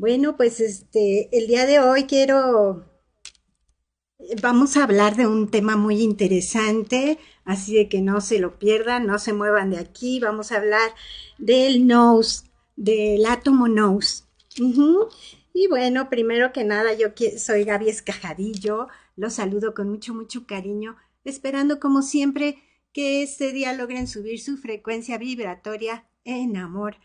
Bueno, pues este, el día de hoy quiero, vamos a hablar de un tema muy interesante, así de que no se lo pierdan, no se muevan de aquí. Vamos a hablar del nose, del átomo nose. Y bueno, primero que nada, yo soy Gaby Escajadillo, los saludo con mucho, mucho cariño, esperando como siempre que este día logren subir su frecuencia vibratoria en amor.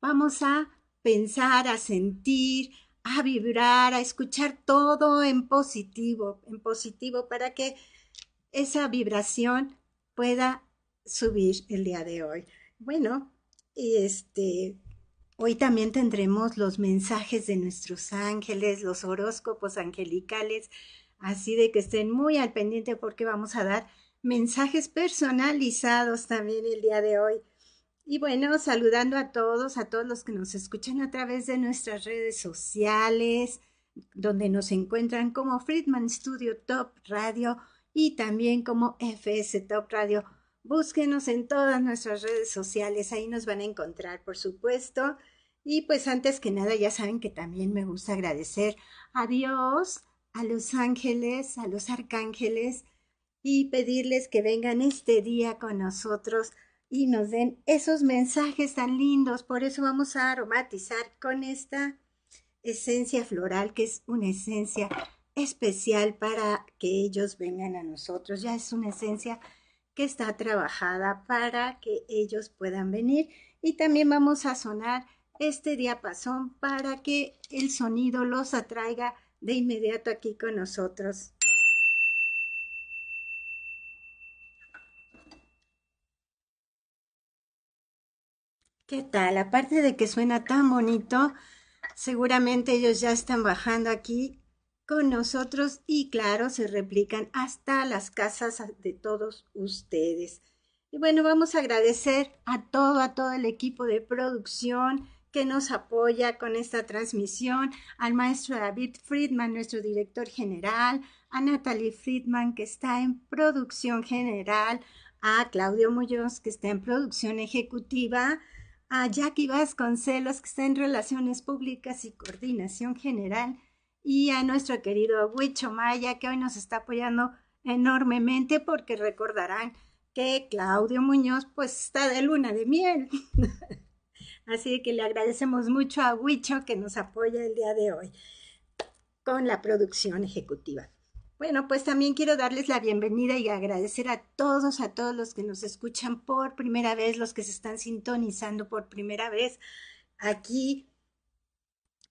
Vamos a pensar, a sentir, a vibrar, a escuchar todo en positivo, en positivo, para que esa vibración pueda subir el día de hoy. Bueno, y este, hoy también tendremos los mensajes de nuestros ángeles, los horóscopos angelicales, así de que estén muy al pendiente porque vamos a dar mensajes personalizados también el día de hoy. Y bueno, saludando a todos, a todos los que nos escuchan a través de nuestras redes sociales, donde nos encuentran como Friedman Studio Top Radio y también como FS Top Radio. Búsquenos en todas nuestras redes sociales, ahí nos van a encontrar, por supuesto. Y pues antes que nada, ya saben que también me gusta agradecer a Dios, a los ángeles, a los arcángeles y pedirles que vengan este día con nosotros y nos den esos mensajes tan lindos. Por eso vamos a aromatizar con esta esencia floral, que es una esencia especial para que ellos vengan a nosotros. Ya es una esencia que está trabajada para que ellos puedan venir. Y también vamos a sonar este diapasón para que el sonido los atraiga de inmediato aquí con nosotros. ¿Qué tal? Aparte de que suena tan bonito, seguramente ellos ya están bajando aquí con nosotros y claro, se replican hasta las casas de todos ustedes. Y bueno, vamos a agradecer a todo, a todo el equipo de producción que nos apoya con esta transmisión, al maestro David Friedman, nuestro director general, a Natalie Friedman, que está en producción general, a Claudio Muñoz, que está en producción ejecutiva, a Jackie Vasconcelos, que está en Relaciones Públicas y Coordinación General, y a nuestro querido Huicho Maya, que hoy nos está apoyando enormemente porque recordarán que Claudio Muñoz pues está de luna de miel. Así que le agradecemos mucho a Huicho que nos apoya el día de hoy con la producción ejecutiva. Bueno, pues también quiero darles la bienvenida y agradecer a todos, a todos los que nos escuchan por primera vez, los que se están sintonizando por primera vez aquí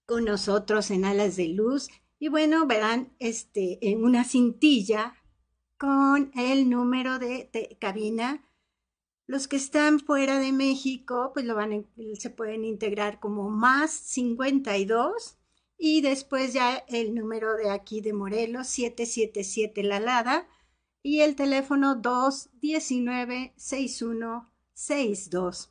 con nosotros en Alas de Luz. Y bueno, verán este, en una cintilla con el número de, cabina. Los que están fuera de México, pues lo van se pueden integrar como más 52 y después ya el número de aquí de Morelos, 777 La Lada, y el teléfono 219-6162.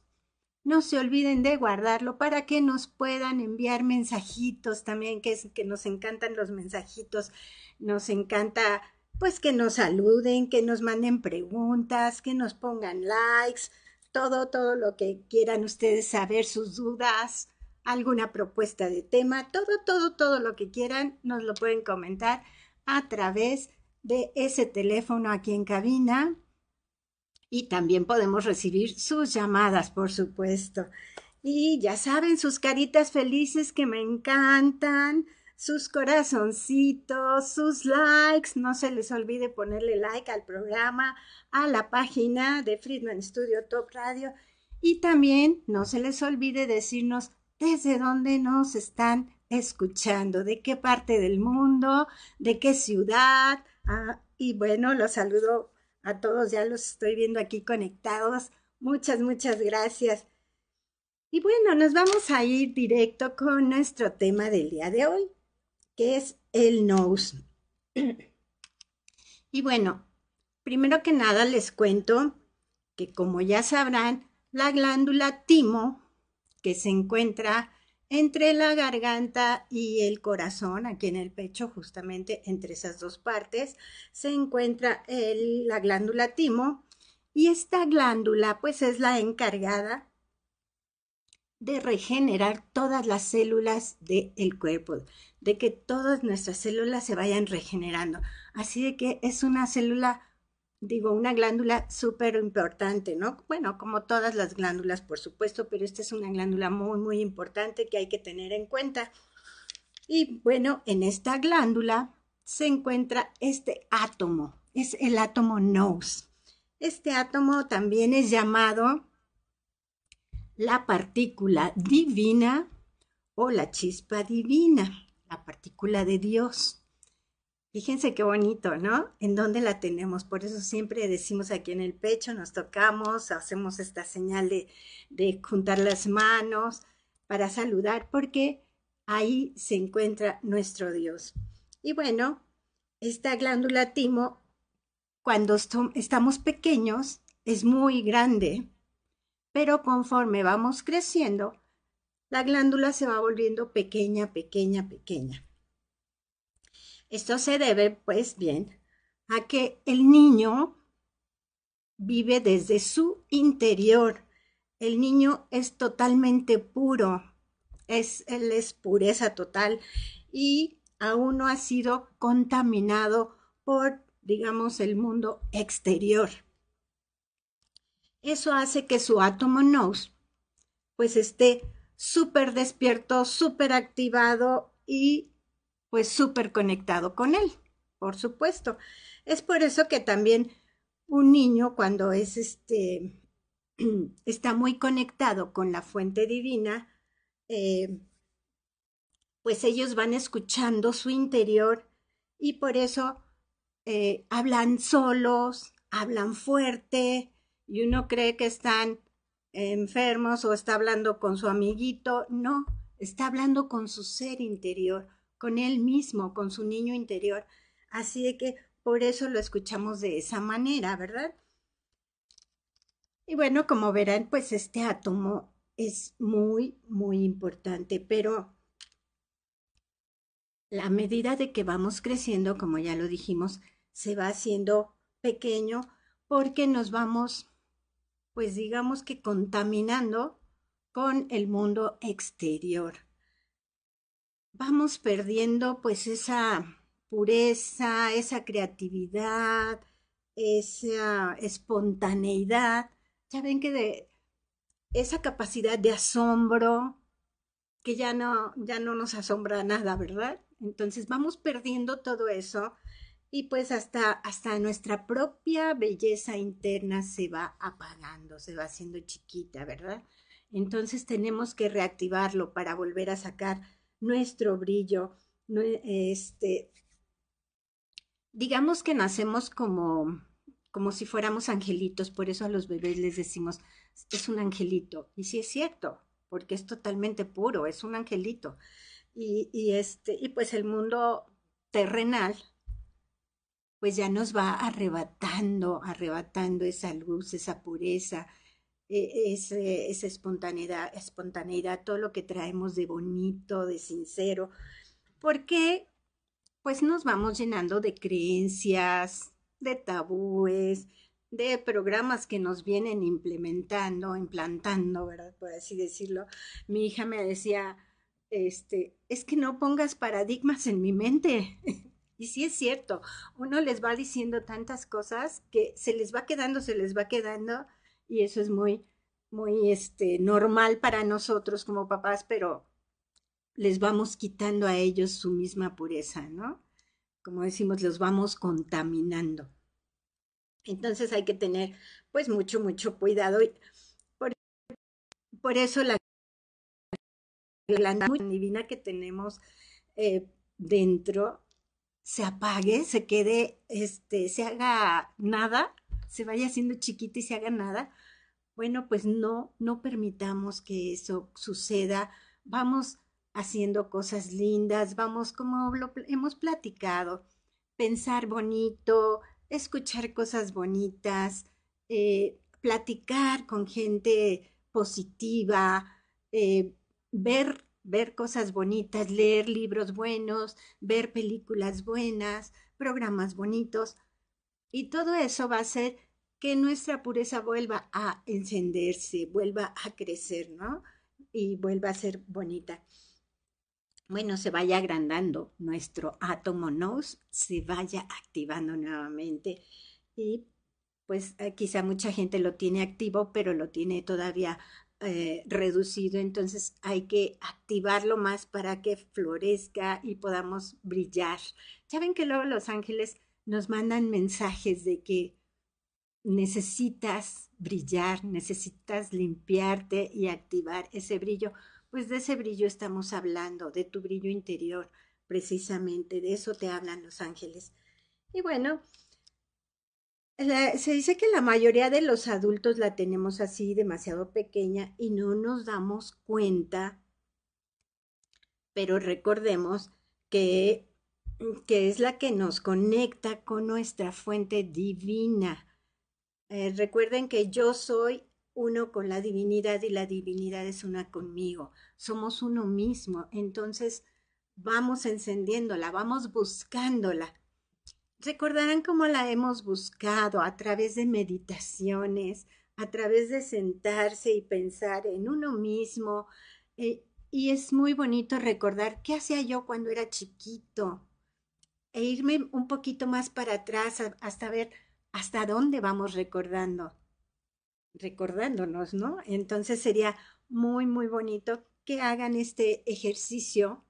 No se olviden de guardarlo para que nos puedan enviar mensajitos también, que, es, que nos encantan los mensajitos, nos encanta pues que nos saluden, que nos manden preguntas, que nos pongan likes, todo, todo lo que quieran ustedes saber, sus dudas, alguna propuesta de tema, todo, todo, todo lo que quieran, nos lo pueden comentar a través de ese teléfono aquí en cabina. Y también podemos recibir sus llamadas, por supuesto. Y ya saben, sus caritas felices que me encantan, sus corazoncitos, sus likes. No se les olvide ponerle like al programa, a la página de Friedman Studio Top Radio. Y también no se les olvide decirnos desde dónde nos están escuchando, de qué parte del mundo, de qué ciudad. Ah, y bueno, los saludo a todos, ya los estoy viendo aquí conectados. Muchas, muchas gracias. Y bueno, nos vamos a ir directo con nuestro tema del día de hoy, que es el nose. Y bueno, primero que nada les cuento que como ya sabrán, la glándula timo que se encuentra entre la garganta y el corazón, aquí en el pecho, justamente entre esas dos partes, se encuentra la glándula timo y esta glándula pues es la encargada de regenerar todas las células del cuerpo, de que todas nuestras células se vayan regenerando. Así de que es una célula, digo, una glándula súper importante, ¿no? Bueno, como todas las glándulas, por supuesto, pero esta es una glándula muy, muy importante que hay que tener en cuenta. Y bueno, en esta glándula se encuentra este átomo, es el átomo NOS. Este átomo también es llamado la partícula divina o la chispa divina, la partícula de Dios. Fíjense qué bonito, ¿no? ¿En dónde la tenemos? Por eso siempre decimos aquí en el pecho, nos tocamos, hacemos esta señal de, de juntar las manos para saludar, porque ahí se encuentra nuestro Dios. Y bueno, esta glándula timo, cuando estamos pequeños, es muy grande pero conforme vamos creciendo, la glándula se va volviendo pequeña, pequeña, pequeña. Esto se debe, pues bien, a que el niño vive desde su interior. El niño es totalmente puro, es, él es pureza total y aún no ha sido contaminado por, digamos, el mundo exterior. Eso hace que su átomo nose pues esté súper despierto, súper activado y pues súper conectado con él, por supuesto. Es por eso que también un niño cuando es este está muy conectado con la fuente divina, eh, pues ellos van escuchando su interior y por eso eh, hablan solos, hablan fuerte, y uno cree que están enfermos o está hablando con su amiguito. No, está hablando con su ser interior, con él mismo, con su niño interior. Así que por eso lo escuchamos de esa manera, ¿verdad? Y bueno, como verán, pues este átomo es muy, muy importante, pero la medida de que vamos creciendo, como ya lo dijimos, se va haciendo pequeño porque nos vamos pues digamos que contaminando con el mundo exterior. Vamos perdiendo pues esa pureza, esa creatividad, esa espontaneidad. Ya ven que de esa capacidad de asombro que ya no ya no nos asombra nada, ¿verdad? Entonces vamos perdiendo todo eso y pues hasta, hasta nuestra propia belleza interna se va apagando, se va haciendo chiquita, ¿verdad? Entonces tenemos que reactivarlo para volver a sacar nuestro brillo. Este, digamos que nacemos como, como si fuéramos angelitos, por eso a los bebés les decimos, es un angelito. Y sí es cierto, porque es totalmente puro, es un angelito. Y, y, este, y pues el mundo terrenal pues ya nos va arrebatando, arrebatando esa luz, esa pureza, e, esa espontaneidad, espontaneidad, todo lo que traemos de bonito, de sincero, porque pues nos vamos llenando de creencias, de tabúes, de programas que nos vienen implementando, implantando, ¿verdad? Por así decirlo. Mi hija me decía, este, es que no pongas paradigmas en mi mente. Y sí es cierto, uno les va diciendo tantas cosas que se les va quedando, se les va quedando, y eso es muy, muy este, normal para nosotros como papás, pero les vamos quitando a ellos su misma pureza, ¿no? Como decimos, los vamos contaminando. Entonces hay que tener pues mucho, mucho cuidado. Por, por eso la divina que tenemos eh, dentro se apague, se quede, este, se haga nada, se vaya haciendo chiquita y se haga nada, bueno, pues no, no permitamos que eso suceda. Vamos haciendo cosas lindas, vamos como lo hemos platicado, pensar bonito, escuchar cosas bonitas, eh, platicar con gente positiva, eh, ver ver cosas bonitas, leer libros buenos, ver películas buenas, programas bonitos. Y todo eso va a hacer que nuestra pureza vuelva a encenderse, vuelva a crecer, ¿no? y vuelva a ser bonita. Bueno, se vaya agrandando nuestro átomo nos, se vaya activando nuevamente y pues eh, quizá mucha gente lo tiene activo, pero lo tiene todavía eh, reducido, entonces hay que activarlo más para que florezca y podamos brillar. Ya ven que luego los ángeles nos mandan mensajes de que necesitas brillar, necesitas limpiarte y activar ese brillo. Pues de ese brillo estamos hablando, de tu brillo interior, precisamente, de eso te hablan los ángeles. Y bueno, se dice que la mayoría de los adultos la tenemos así demasiado pequeña y no nos damos cuenta, pero recordemos que, que es la que nos conecta con nuestra fuente divina. Eh, recuerden que yo soy uno con la divinidad y la divinidad es una conmigo. Somos uno mismo. Entonces vamos encendiéndola, vamos buscándola recordarán cómo la hemos buscado a través de meditaciones, a través de sentarse y pensar en uno mismo. Eh, y es muy bonito recordar qué hacía yo cuando era chiquito e irme un poquito más para atrás hasta ver hasta dónde vamos recordando, recordándonos, ¿no? Entonces sería muy, muy bonito que hagan este ejercicio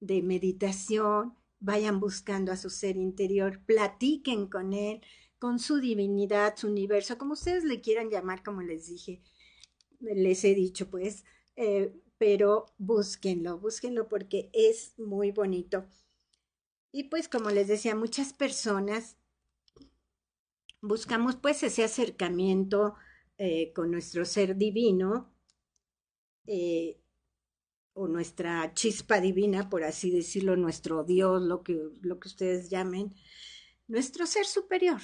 de meditación, vayan buscando a su ser interior, platiquen con él, con su divinidad, su universo, como ustedes le quieran llamar, como les dije, les he dicho, pues, eh, pero búsquenlo, búsquenlo porque es muy bonito. Y pues, como les decía, muchas personas buscamos pues ese acercamiento eh, con nuestro ser divino. Eh, o nuestra chispa divina, por así decirlo, nuestro Dios, lo que, lo que ustedes llamen, nuestro ser superior,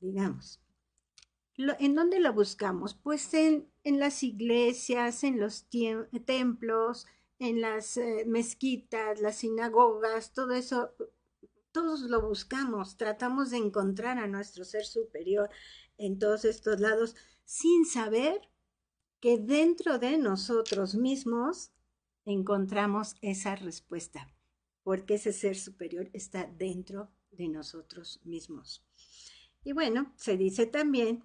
digamos. ¿En dónde lo buscamos? Pues en, en las iglesias, en los templos, en las eh, mezquitas, las sinagogas, todo eso, todos lo buscamos, tratamos de encontrar a nuestro ser superior en todos estos lados, sin saber que dentro de nosotros mismos encontramos esa respuesta, porque ese ser superior está dentro de nosotros mismos. Y bueno, se dice también,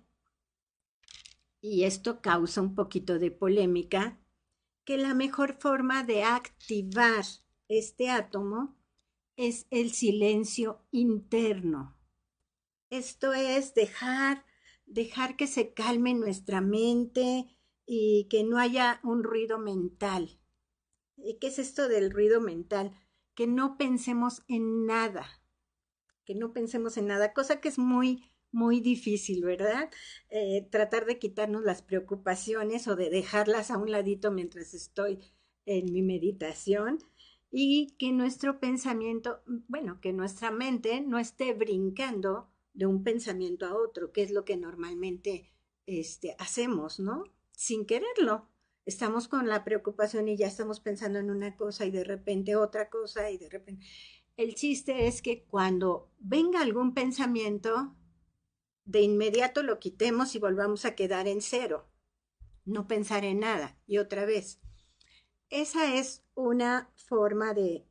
y esto causa un poquito de polémica, que la mejor forma de activar este átomo es el silencio interno. Esto es dejar, dejar que se calme nuestra mente y que no haya un ruido mental. ¿Y qué es esto del ruido mental? Que no pensemos en nada, que no pensemos en nada, cosa que es muy, muy difícil, ¿verdad? Eh, tratar de quitarnos las preocupaciones o de dejarlas a un ladito mientras estoy en mi meditación y que nuestro pensamiento, bueno, que nuestra mente no esté brincando de un pensamiento a otro, que es lo que normalmente este, hacemos, ¿no? Sin quererlo estamos con la preocupación y ya estamos pensando en una cosa y de repente otra cosa y de repente... El chiste es que cuando venga algún pensamiento, de inmediato lo quitemos y volvamos a quedar en cero. No pensar en nada. Y otra vez, esa es una forma de,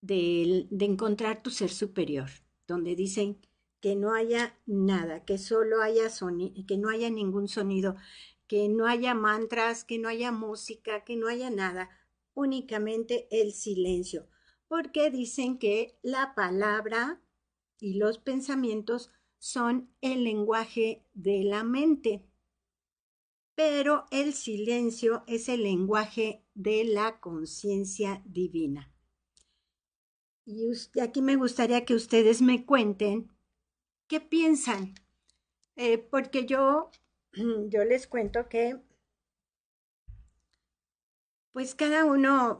de, encontrar tu ser superior, donde dicen que no haya nada, que solo haya sonido, que no haya ningún sonido, que no haya mantras, que no haya música, que no haya nada, únicamente el silencio, porque dicen que la palabra y los pensamientos son el lenguaje de la mente, pero el silencio es el lenguaje de la conciencia divina. Y aquí me gustaría que ustedes me cuenten ¿Qué piensan? Eh, porque yo, yo les cuento que, pues cada uno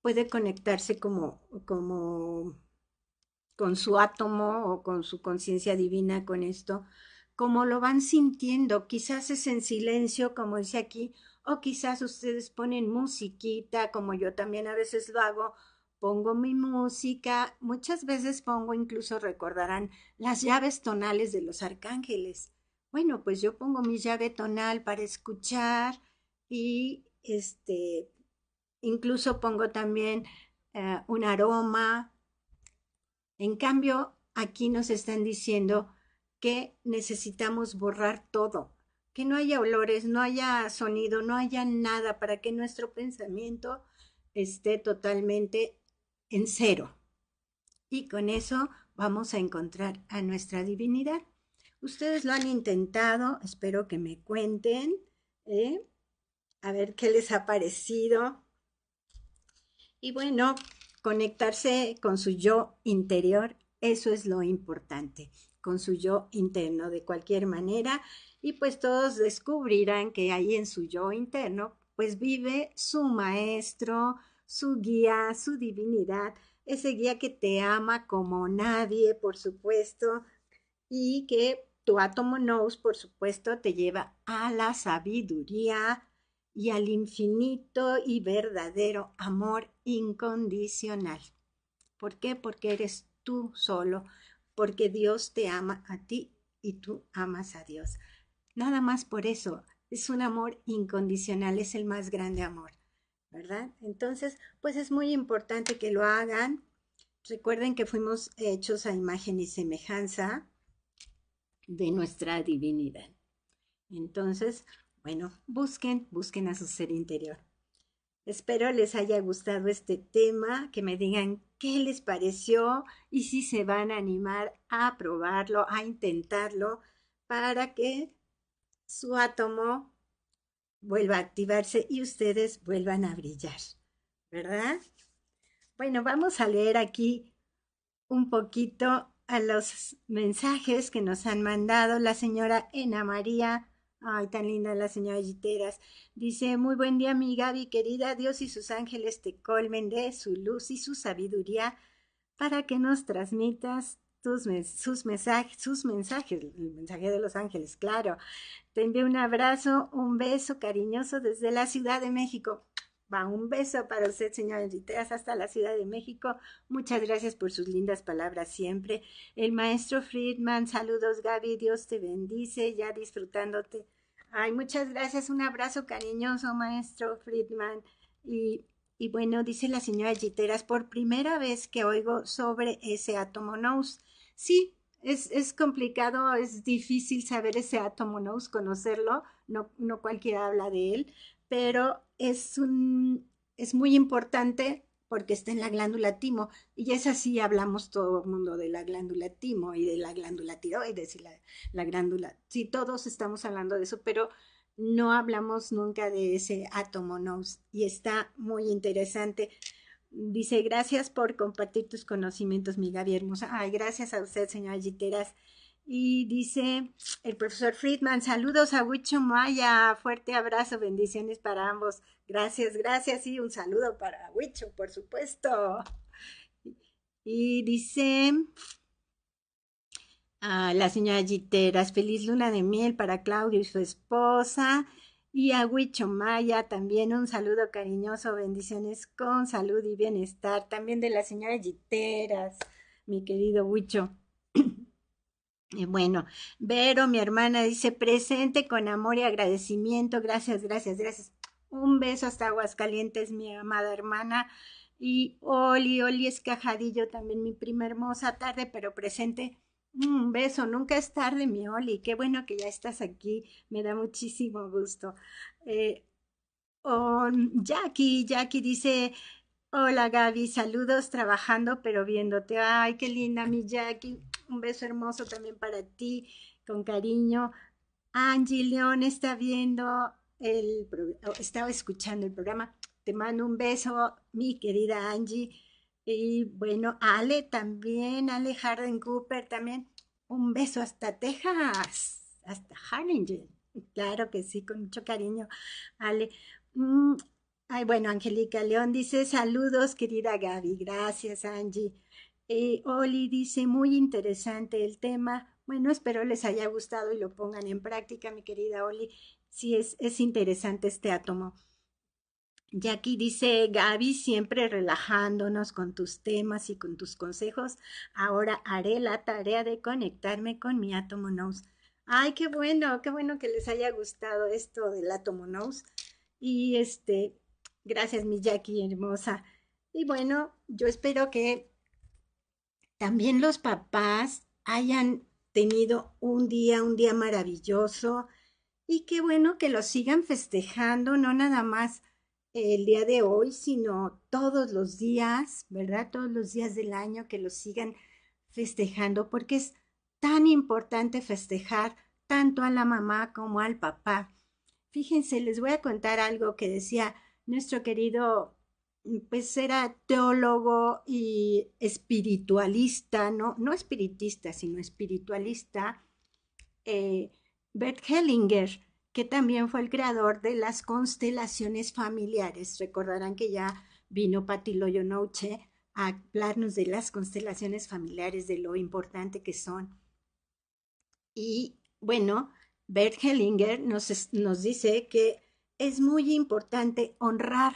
puede conectarse como, como con su átomo o con su conciencia divina con esto, como lo van sintiendo. Quizás es en silencio, como dice aquí, o quizás ustedes ponen musiquita, como yo también a veces lo hago, pongo mi música, muchas veces pongo, incluso recordarán, las llaves tonales de los arcángeles, Bueno, pues yo pongo mi llave tonal para escuchar y este, incluso pongo también eh, un aroma. En cambio, aquí nos están diciendo que necesitamos borrar todo, que no haya olores, no haya sonido, no haya nada para que nuestro pensamiento esté totalmente en cero. Y con eso vamos a encontrar a nuestra divinidad. Ustedes lo han intentado, espero que me cuenten, ¿eh? a ver qué les ha parecido. Y bueno, conectarse con su yo interior, eso es lo importante, con su yo interno de cualquier manera. Y pues todos descubrirán que ahí en su yo interno, pues vive su maestro, su guía, su divinidad, ese guía que te ama como nadie, por supuesto, y que tu átomo knows, por supuesto, te lleva a la sabiduría y al infinito y verdadero amor incondicional. ¿Por qué? Porque eres tú solo, porque Dios te ama a ti y tú amas a Dios. Nada más por eso. Es un amor incondicional, es el más grande amor, ¿verdad? Entonces, pues es muy importante que lo hagan. Recuerden que fuimos hechos a imagen y semejanza de nuestra divinidad. Entonces, bueno, busquen, busquen a su ser interior. Espero les haya gustado este tema, que me digan qué les pareció y si se van a animar a probarlo, a intentarlo, para que su átomo vuelva a activarse y ustedes vuelvan a brillar, ¿verdad? Bueno, vamos a leer aquí un poquito a los mensajes que nos han mandado la señora Ena María. Ay, tan linda la señora Giteras. Dice, muy buen día, mi Gaby querida. Dios y sus ángeles te colmen de su luz y su sabiduría para que nos transmitas tus, sus mensajes, sus mensajes, el mensaje de los ángeles, claro. Te envío un abrazo, un beso cariñoso desde la Ciudad de México. Va, un beso para usted, señora Giteras, hasta la Ciudad de México. Muchas gracias por sus lindas palabras siempre. El maestro Friedman, saludos Gaby, Dios te bendice, ya disfrutándote. Ay, muchas gracias, un abrazo cariñoso, maestro Friedman. Y, bueno, dice la señora Giteras, por primera vez que oigo sobre ese átomo nous. Sí, es, es, complicado, es difícil saber ese átomo nous, conocerlo, no, no cualquiera habla de él, pero es, un, es muy importante porque está en la glándula timo. Y es así, hablamos todo el mundo de la glándula timo y de la glándula tiroides y la, la glándula. Sí, todos estamos hablando de eso, pero no hablamos nunca de ese átomo nous. Y está muy interesante. Dice, gracias por compartir tus conocimientos, mi Gaby hermosa. Ay, gracias a usted, señora Giteras. Y dice el profesor Friedman, saludos a Huicho Maya, fuerte abrazo, bendiciones para ambos. Gracias, gracias y un saludo para Huicho, por supuesto. Y dice a la señora Giteras, feliz luna de miel para Claudio y su esposa. Y a Huicho Maya también un saludo cariñoso, bendiciones con salud y bienestar. También de la señora Giteras, mi querido Huicho. Bueno, Vero, mi hermana, dice presente con amor y agradecimiento. Gracias, gracias, gracias. Un beso hasta Aguascalientes, mi amada hermana. Y Oli, Oli Escajadillo, también mi prima hermosa tarde, pero presente. Un beso, nunca es tarde, mi Oli. Qué bueno que ya estás aquí. Me da muchísimo gusto. Eh, oh, Jackie, Jackie dice, hola Gaby, saludos trabajando pero viéndote. Ay, qué linda mi Jackie. Un beso hermoso también para ti, con cariño. Angie León está viendo el estaba escuchando el programa. Te mando un beso, mi querida Angie. Y bueno, Ale también, Ale Harden Cooper también. Un beso hasta Texas, hasta Harlingen. Claro que sí, con mucho cariño. Ale. Mm, ay, bueno, Angélica León dice saludos, querida Gaby. Gracias, Angie. Eh, Oli dice, muy interesante el tema. Bueno, espero les haya gustado y lo pongan en práctica, mi querida Oli. Sí, es, es interesante este átomo. Jackie dice, Gaby, siempre relajándonos con tus temas y con tus consejos. Ahora haré la tarea de conectarme con mi átomo nous. Ay, qué bueno, qué bueno que les haya gustado esto del átomo nose. Y este, gracias, mi Jackie hermosa. Y bueno, yo espero que también los papás hayan tenido un día, un día maravilloso y qué bueno que lo sigan festejando, no nada más el día de hoy, sino todos los días, ¿verdad? Todos los días del año que lo sigan festejando, porque es tan importante festejar tanto a la mamá como al papá. Fíjense, les voy a contar algo que decía nuestro querido, pues era teólogo y espiritualista, no, no espiritista, sino espiritualista, eh, Bert Hellinger, que también fue el creador de las constelaciones familiares. Recordarán que ya vino Patti Noche a hablarnos de las constelaciones familiares, de lo importante que son. Y bueno, Bert Hellinger nos, nos dice que es muy importante honrar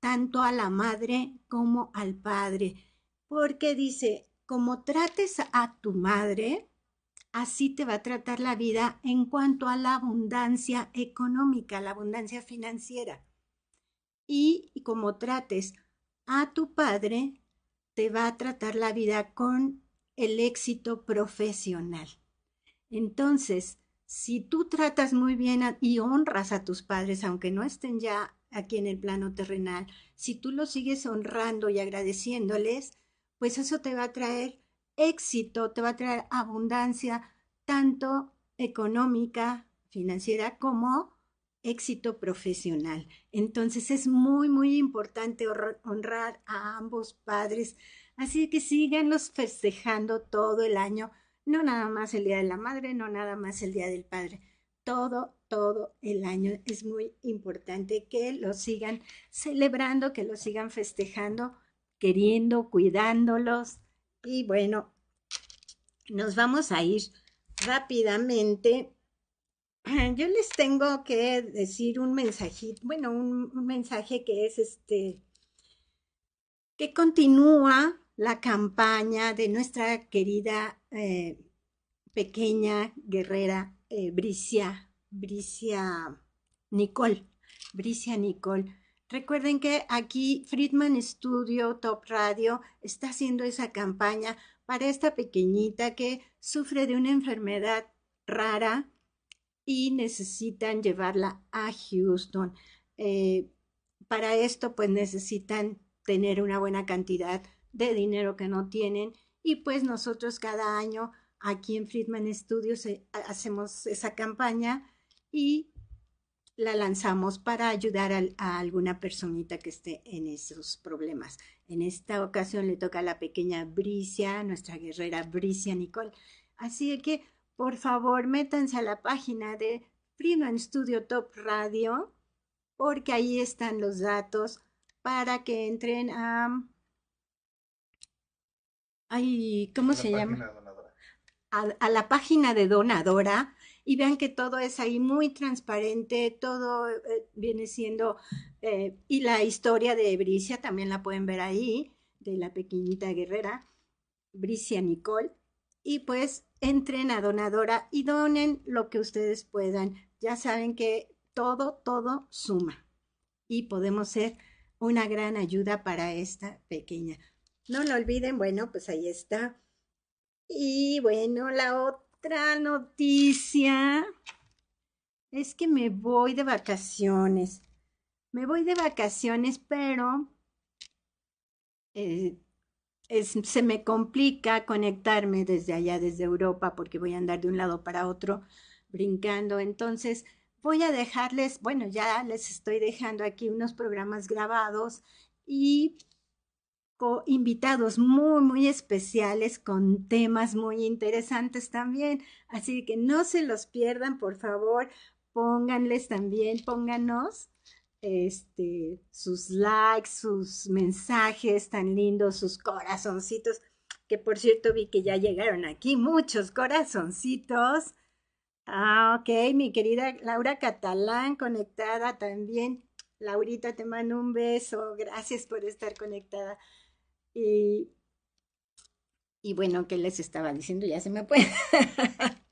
tanto a la madre como al padre, porque dice, como trates a tu madre, así te va a tratar la vida en cuanto a la abundancia económica, la abundancia financiera. Y, como trates a tu padre, te va a tratar la vida con el éxito profesional. Entonces, si tú tratas muy bien y honras a tus padres, aunque no estén ya aquí en el plano terrenal, si tú los sigues honrando y agradeciéndoles, pues eso te va a traer éxito, te va a traer abundancia, tanto económica, financiera, como éxito profesional. Entonces es muy, muy importante honrar a ambos padres. Así que síganlos festejando todo el año, no nada más el Día de la Madre, no nada más el Día del Padre. Todo, todo el año es muy importante que lo sigan celebrando, que lo sigan festejando, queriendo, cuidándolos, y bueno, nos vamos a ir rápidamente. Yo les tengo que decir un mensajito, bueno, un, mensaje que es este, que continúa la campaña de nuestra querida eh, pequeña guerrera eh, Bricia, Bricia Nicole, Bricia Nicole. Recuerden que aquí Friedman Studio Top Radio está haciendo esa campaña para esta pequeñita que sufre de una enfermedad rara y necesitan llevarla a Houston. Eh, para esto pues necesitan tener una buena cantidad de dinero que no tienen y pues nosotros cada año aquí en Friedman Studios eh, hacemos esa campaña y la lanzamos para ayudar a, alguna personita que esté en esos problemas. En esta ocasión le toca a la pequeña Bricia, nuestra guerrera Bricia Nicole. Así que, por favor, métanse a la página de Freeman Studio Top Radio, porque ahí están los datos para que entren a... Ay, ¿Cómo se llama? A la página de donadora y vean que todo es ahí muy transparente, todo eh, viene siendo, eh, y la historia de Bricia también la pueden ver ahí, de la pequeñita guerrera, Bricia Nicole, y pues entren a donadora y donen lo que ustedes puedan. Ya saben que todo, todo suma y podemos ser una gran ayuda para esta pequeña. No lo olviden, bueno, pues ahí está. Y bueno, la otra noticia es que me voy de vacaciones. Me voy de vacaciones, pero eh, se me complica conectarme desde allá, desde Europa, porque voy a andar de un lado para otro brincando. Entonces, voy a dejarles, bueno, ya les estoy dejando aquí unos programas grabados y invitados muy, muy especiales con temas muy interesantes también. Así que no se los pierdan, por favor. Pónganles también, pónganos este, sus likes, sus mensajes tan lindos, sus corazoncitos, que por cierto vi que ya llegaron aquí muchos corazoncitos. Ah, ok, mi querida Laura Catalán conectada también. Laurita, te mando un beso. Gracias por estar conectada. Y, y bueno, ¿qué les estaba diciendo? Ya se me puede.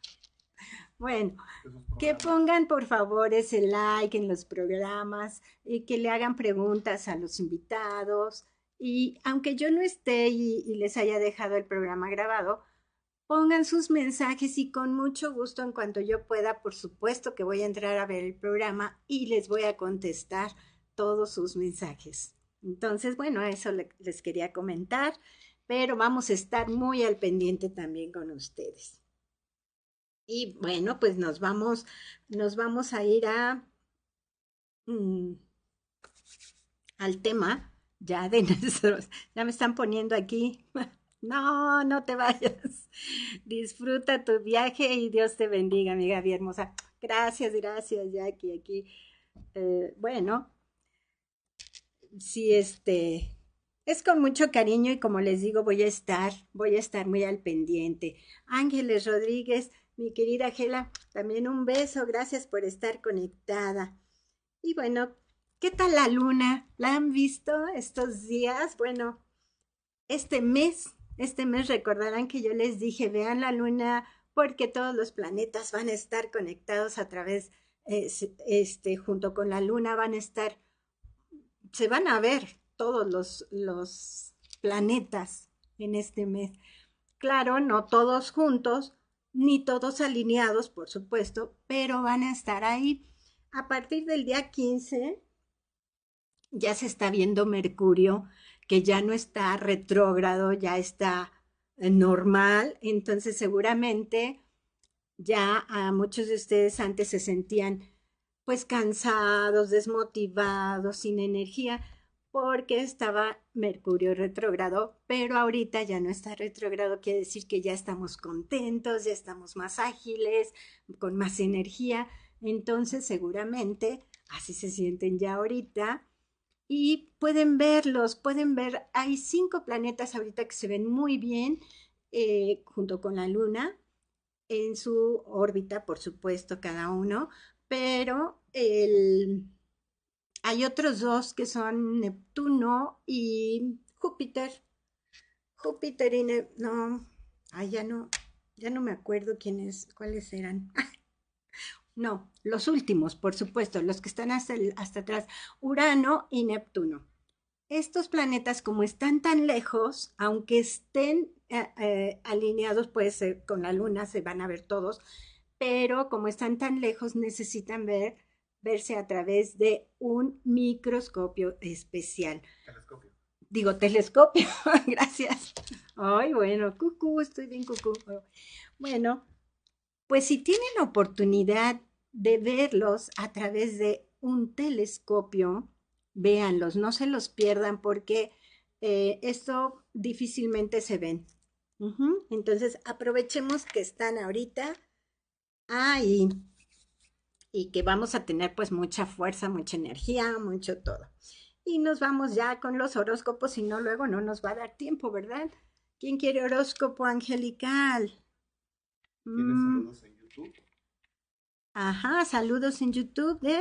Bueno, que pongan por favor ese like en los programas y que le hagan preguntas a los invitados. Y aunque yo no esté y, y les haya dejado el programa grabado, pongan sus mensajes y con mucho gusto en cuanto yo pueda, por supuesto que voy a entrar a ver el programa y les voy a contestar todos sus mensajes. Entonces, bueno, eso les quería comentar, pero vamos a estar muy al pendiente también con ustedes. Y bueno, pues nos vamos, nos vamos a ir a mm, al tema ya de nosotros. Ya me están poniendo aquí. No, no te vayas. Disfruta tu viaje y Dios te bendiga, amiga bien hermosa. Gracias, gracias, Jackie. Aquí, eh, bueno, sí, este, es con mucho cariño y como les digo, voy a estar, voy a estar muy al pendiente. Ángeles Rodríguez, mi querida Gela, también un beso, gracias por estar conectada. Y bueno, ¿qué tal la luna? ¿La han visto estos días? Bueno, este mes, este mes recordarán que yo les dije, vean la luna porque todos los planetas van a estar conectados a través, este, junto con la luna van a estar, se van a ver todos los, los planetas en este mes. Claro, no todos juntos, ni todos alineados, por supuesto, pero van a estar ahí. A partir del día 15 ya se está viendo Mercurio, que ya no está retrógrado, ya está eh, normal, entonces seguramente ya a muchos de ustedes antes se sentían pues cansados, desmotivados, sin energía porque estaba Mercurio retrógrado, pero ahorita ya no está retrógrado, quiere decir que ya estamos contentos, ya estamos más ágiles, con más energía, entonces seguramente así se sienten ya ahorita y pueden verlos, pueden ver, hay cinco planetas ahorita que se ven muy bien eh, junto con la Luna en su órbita, por supuesto, cada uno, pero el hay otros dos que son Neptuno y Júpiter. Júpiter y Neptuno. No, ay, ya no, ya no me acuerdo quiénes, cuáles eran. no, los últimos, por supuesto, los que están hasta, hasta atrás. Urano y Neptuno. Estos planetas, como están tan lejos, aunque estén eh, eh, alineados, pues con la Luna se van a ver todos, pero como están tan lejos, necesitan ver verse a través de un microscopio especial. Telescopio. Digo, telescopio, gracias. Ay, bueno, cucú, estoy bien cucú. Bueno, pues si tienen la oportunidad de verlos a través de un telescopio, véanlos, no se los pierdan porque eh, esto difícilmente se ven. Entonces, aprovechemos que están ahorita ahí y que vamos a tener pues mucha fuerza, mucha energía, mucho todo. Y nos vamos ya con los horóscopos, si no luego no nos va a dar tiempo, ¿verdad? ¿Quién quiere horóscopo angelical? ¿Tienes mm. saludos en YouTube? Ajá, saludos en YouTube de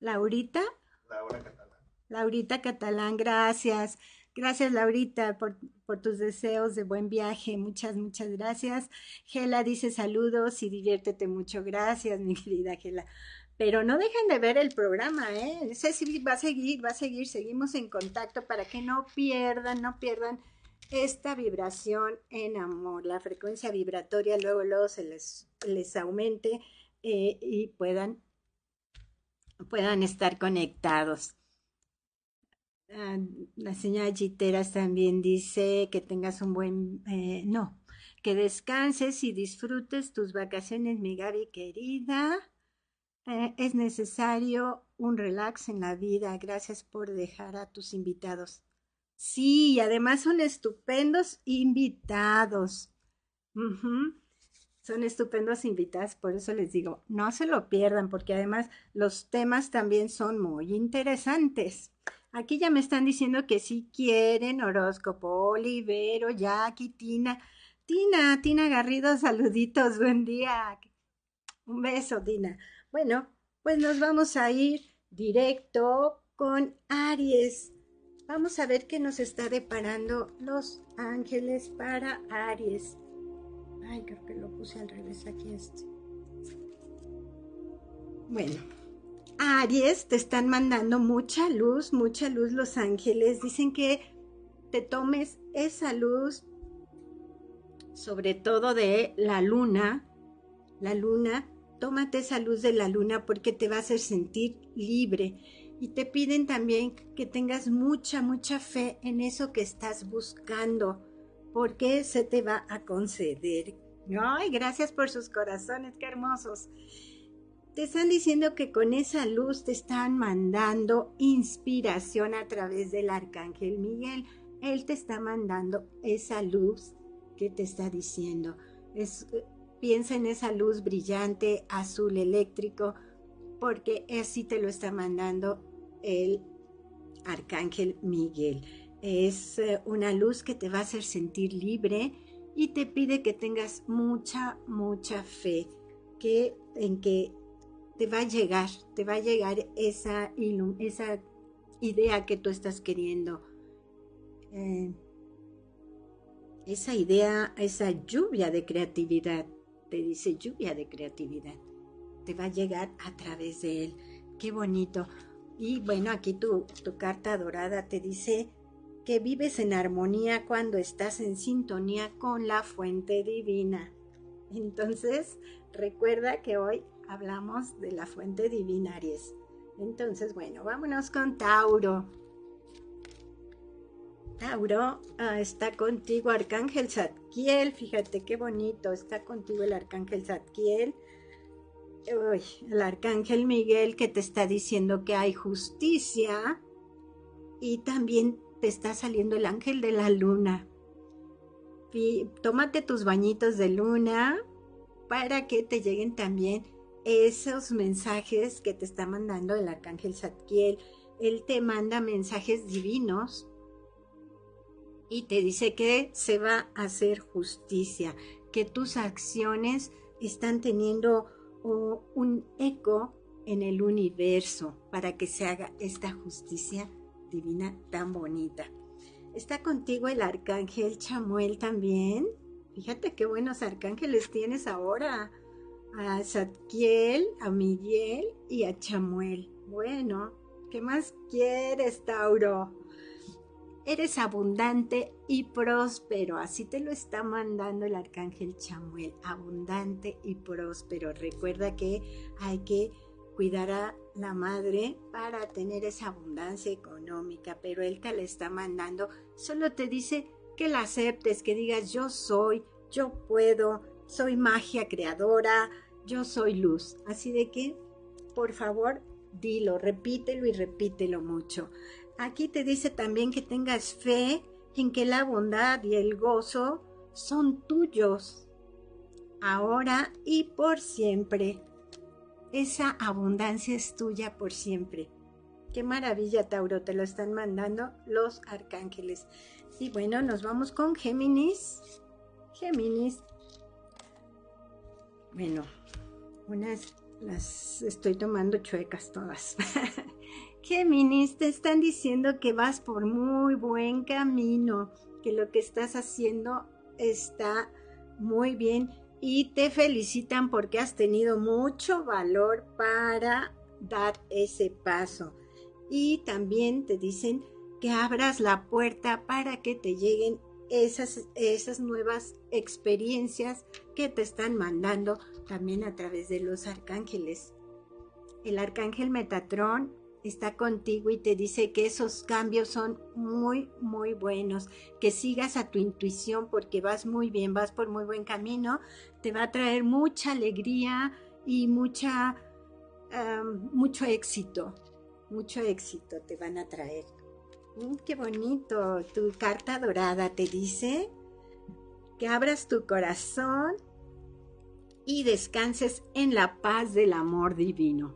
Laurita. Laura Catalán. Laurita Catalán, gracias. Gracias, Laurita, por, tus deseos de buen viaje. Muchas, muchas gracias. Gela dice saludos y diviértete mucho. Gracias, mi querida Gela. Pero no dejen de ver el programa, ¿eh? Ese sí va a seguir, va a seguir. Seguimos en contacto para que no pierdan, no pierdan esta vibración en amor. La frecuencia vibratoria luego, luego se les, les aumente eh, y puedan, puedan estar conectados. Ah, la señora Giteras también dice que tengas un buen, eh, no, que descanses y disfrutes tus vacaciones, mi Gaby querida. Eh, es necesario un relax en la vida. Gracias por dejar a tus invitados. Sí, además son estupendos invitados. Son estupendos invitados, por eso les digo, no se lo pierdan, porque además los temas también son muy interesantes. Aquí ya me están diciendo que sí quieren horóscopo. Olivero, Jackie, Tina. Tina, Tina Garrido, saluditos, buen día. Un beso, Tina. Bueno, pues nos vamos a ir directo con Aries. Vamos a ver qué nos está deparando los ángeles para Aries. Ay, creo que lo puse al revés aquí este. Bueno, Aries, te están mandando mucha luz, mucha luz los ángeles. Dicen que te tomes esa luz, sobre todo de la luna. La luna, tómate esa luz de la luna porque te va a hacer sentir libre. Y te piden también que tengas mucha, mucha fe en eso que estás buscando, porque se te va a conceder. Ay, gracias por sus corazones, qué hermosos. Te están diciendo que con esa luz te están mandando inspiración a través del arcángel Miguel. Él te está mandando esa luz que te está diciendo. Es, piensa en esa luz brillante, azul eléctrico, porque así te lo está mandando el arcángel Miguel. Es eh, una luz que te va a hacer sentir libre y te pide que tengas mucha, mucha fe que, en que te va a llegar, te va a llegar esa, esa idea que tú estás queriendo. Eh, esa idea, esa lluvia de creatividad, te dice lluvia de creatividad, te va a llegar a través de él. Qué bonito. Y bueno, aquí tu, tu carta dorada te dice que vives en armonía cuando estás en sintonía con la fuente divina. Entonces, recuerda que hoy hablamos de la fuente divina Aries. Entonces, bueno, vámonos con Tauro. Tauro, ah, está contigo Arcángel Zadkiel, fíjate qué bonito, está contigo el Arcángel Zadkiel. el Arcángel Miguel que te está diciendo que hay justicia y también te está saliendo el ángel de la luna. tómate tus bañitos de luna para que te lleguen también esos mensajes que te está mandando el arcángel Zadkiel. Él te manda mensajes divinos y te dice que se va a hacer justicia, que tus acciones están teniendo un eco en el universo para que se haga esta justicia divina tan bonita. Está contigo el arcángel Chamuel también. Fíjate qué buenos arcángeles tienes ahora a Zadkiel, a Miguel y a Chamuel. Bueno, ¿qué más quieres, Tauro? Eres abundante y próspero, así te lo está mandando el arcángel Chamuel, abundante y próspero. Recuerda que hay que cuidar a la madre para tener esa abundancia económica, pero él te la está mandando, solo te dice que la aceptes, que digas yo soy, yo puedo, soy magia creadora, yo soy luz. Así de que, por favor, dilo, repítelo y repítelo mucho. Aquí te dice también que tengas fe en que la bondad y el gozo son tuyos, ahora y por siempre. Esa abundancia es tuya por siempre. Qué maravilla, Tauro, te lo están mandando los arcángeles. Y bueno, nos vamos con Géminis. Géminis. Bueno, unas las estoy tomando chuecas todas. Géminis, te están diciendo que vas por muy buen camino, que lo que estás haciendo está muy bien y te felicitan porque has tenido mucho valor para dar ese paso. Y también te dicen que abras la puerta para que te lleguen esas, esas nuevas experiencias que te están mandando también a través de los arcángeles. El arcángel Metatrón está contigo y te dice que esos cambios son muy, muy buenos, que sigas a tu intuición porque vas muy bien, vas por muy buen camino, te va a traer mucha alegría y mucha, mucho éxito, mucho éxito te van a traer. Mm, qué bonito. Tu carta dorada te dice que abras tu corazón y descanses en la paz del amor divino.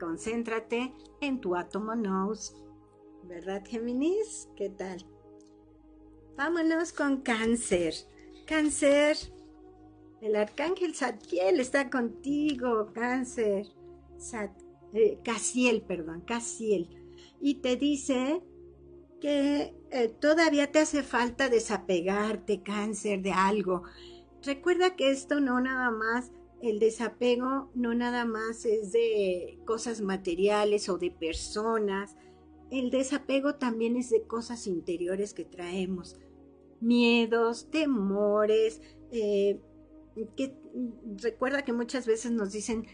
Concéntrate en tu átomo nous. ¿Verdad, Géminis? ¿Qué tal? Vámonos con cáncer. Cáncer. El arcángel Zadkiel está contigo, cáncer. Eh, Casiel, perdón, Casiel. Y te dice que eh, todavía te hace falta desapegarte, cáncer, de algo. recuerda que esto no nada más, el desapego no nada más es de cosas materiales o de personas, el desapego también es de cosas interiores que traemos, miedos, temores, eh, que recuerda que muchas veces nos dicen,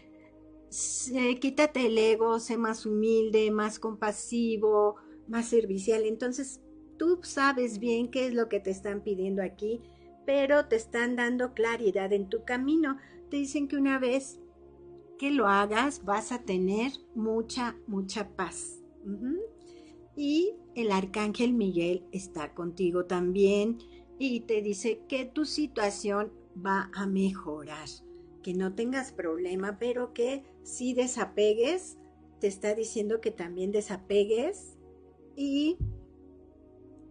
quítate el ego, sé más humilde, más compasivo, más servicial. Entonces, tú sabes bien qué es lo que te están pidiendo aquí, pero te están dando claridad en tu camino. Te dicen que una vez que lo hagas vas a tener mucha, mucha paz. Y el arcángel Miguel está contigo también y te dice que tu situación va a mejorar, que no tengas problema, pero que si desapegues, te está diciendo que también desapegues y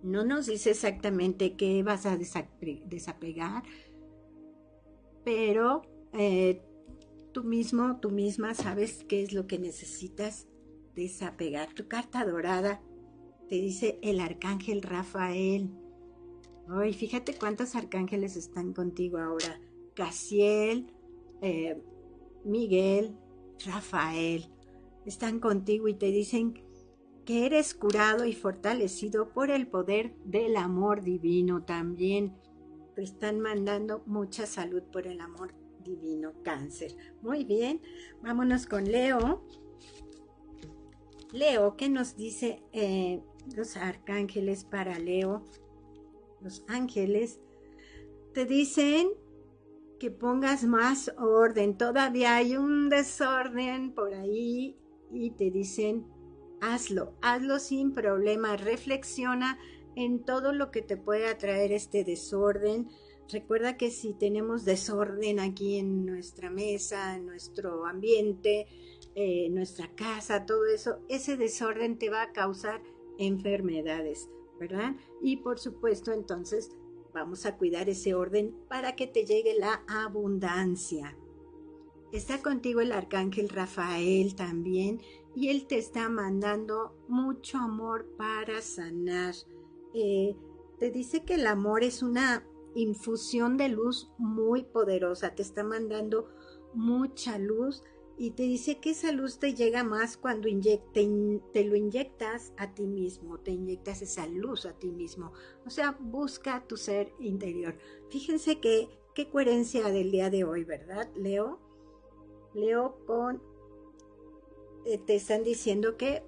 no nos dice exactamente qué vas a desapegar, pero eh, tú mismo, tú misma sabes qué es lo que necesitas desapegar. Tu carta dorada te dice el arcángel Rafael. Ay, fíjate cuántos arcángeles están contigo ahora. Casiel, eh, Miguel, Rafael, están contigo y te dicen que eres curado y fortalecido por el poder del amor divino también. Te están mandando mucha salud por el amor divino, cáncer. Muy bien, vámonos con Leo. Leo, ¿qué nos dice eh, los arcángeles para Leo? Los ángeles te dicen que pongas más orden. Todavía hay un desorden por ahí y te dicen, hazlo, hazlo sin problema. Reflexiona en todo lo que te puede atraer este desorden. Recuerda que si tenemos desorden aquí en nuestra mesa, en nuestro ambiente, eh, en nuestra casa, todo eso, ese desorden te va a causar enfermedades, ¿verdad? Y por supuesto, entonces Vamos a cuidar ese orden para que te llegue la abundancia. Está contigo el arcángel Rafael también y él te está mandando mucho amor para sanar. Eh, te dice que el amor es una infusión de luz muy poderosa, te está mandando mucha luz y te dice que esa luz te llega más cuando te lo inyectas a ti mismo, te inyectas esa luz a ti mismo. O sea, busca tu ser interior. Fíjense que qué coherencia del día de hoy, ¿verdad, Leo? Leo con... Eh, te están diciendo que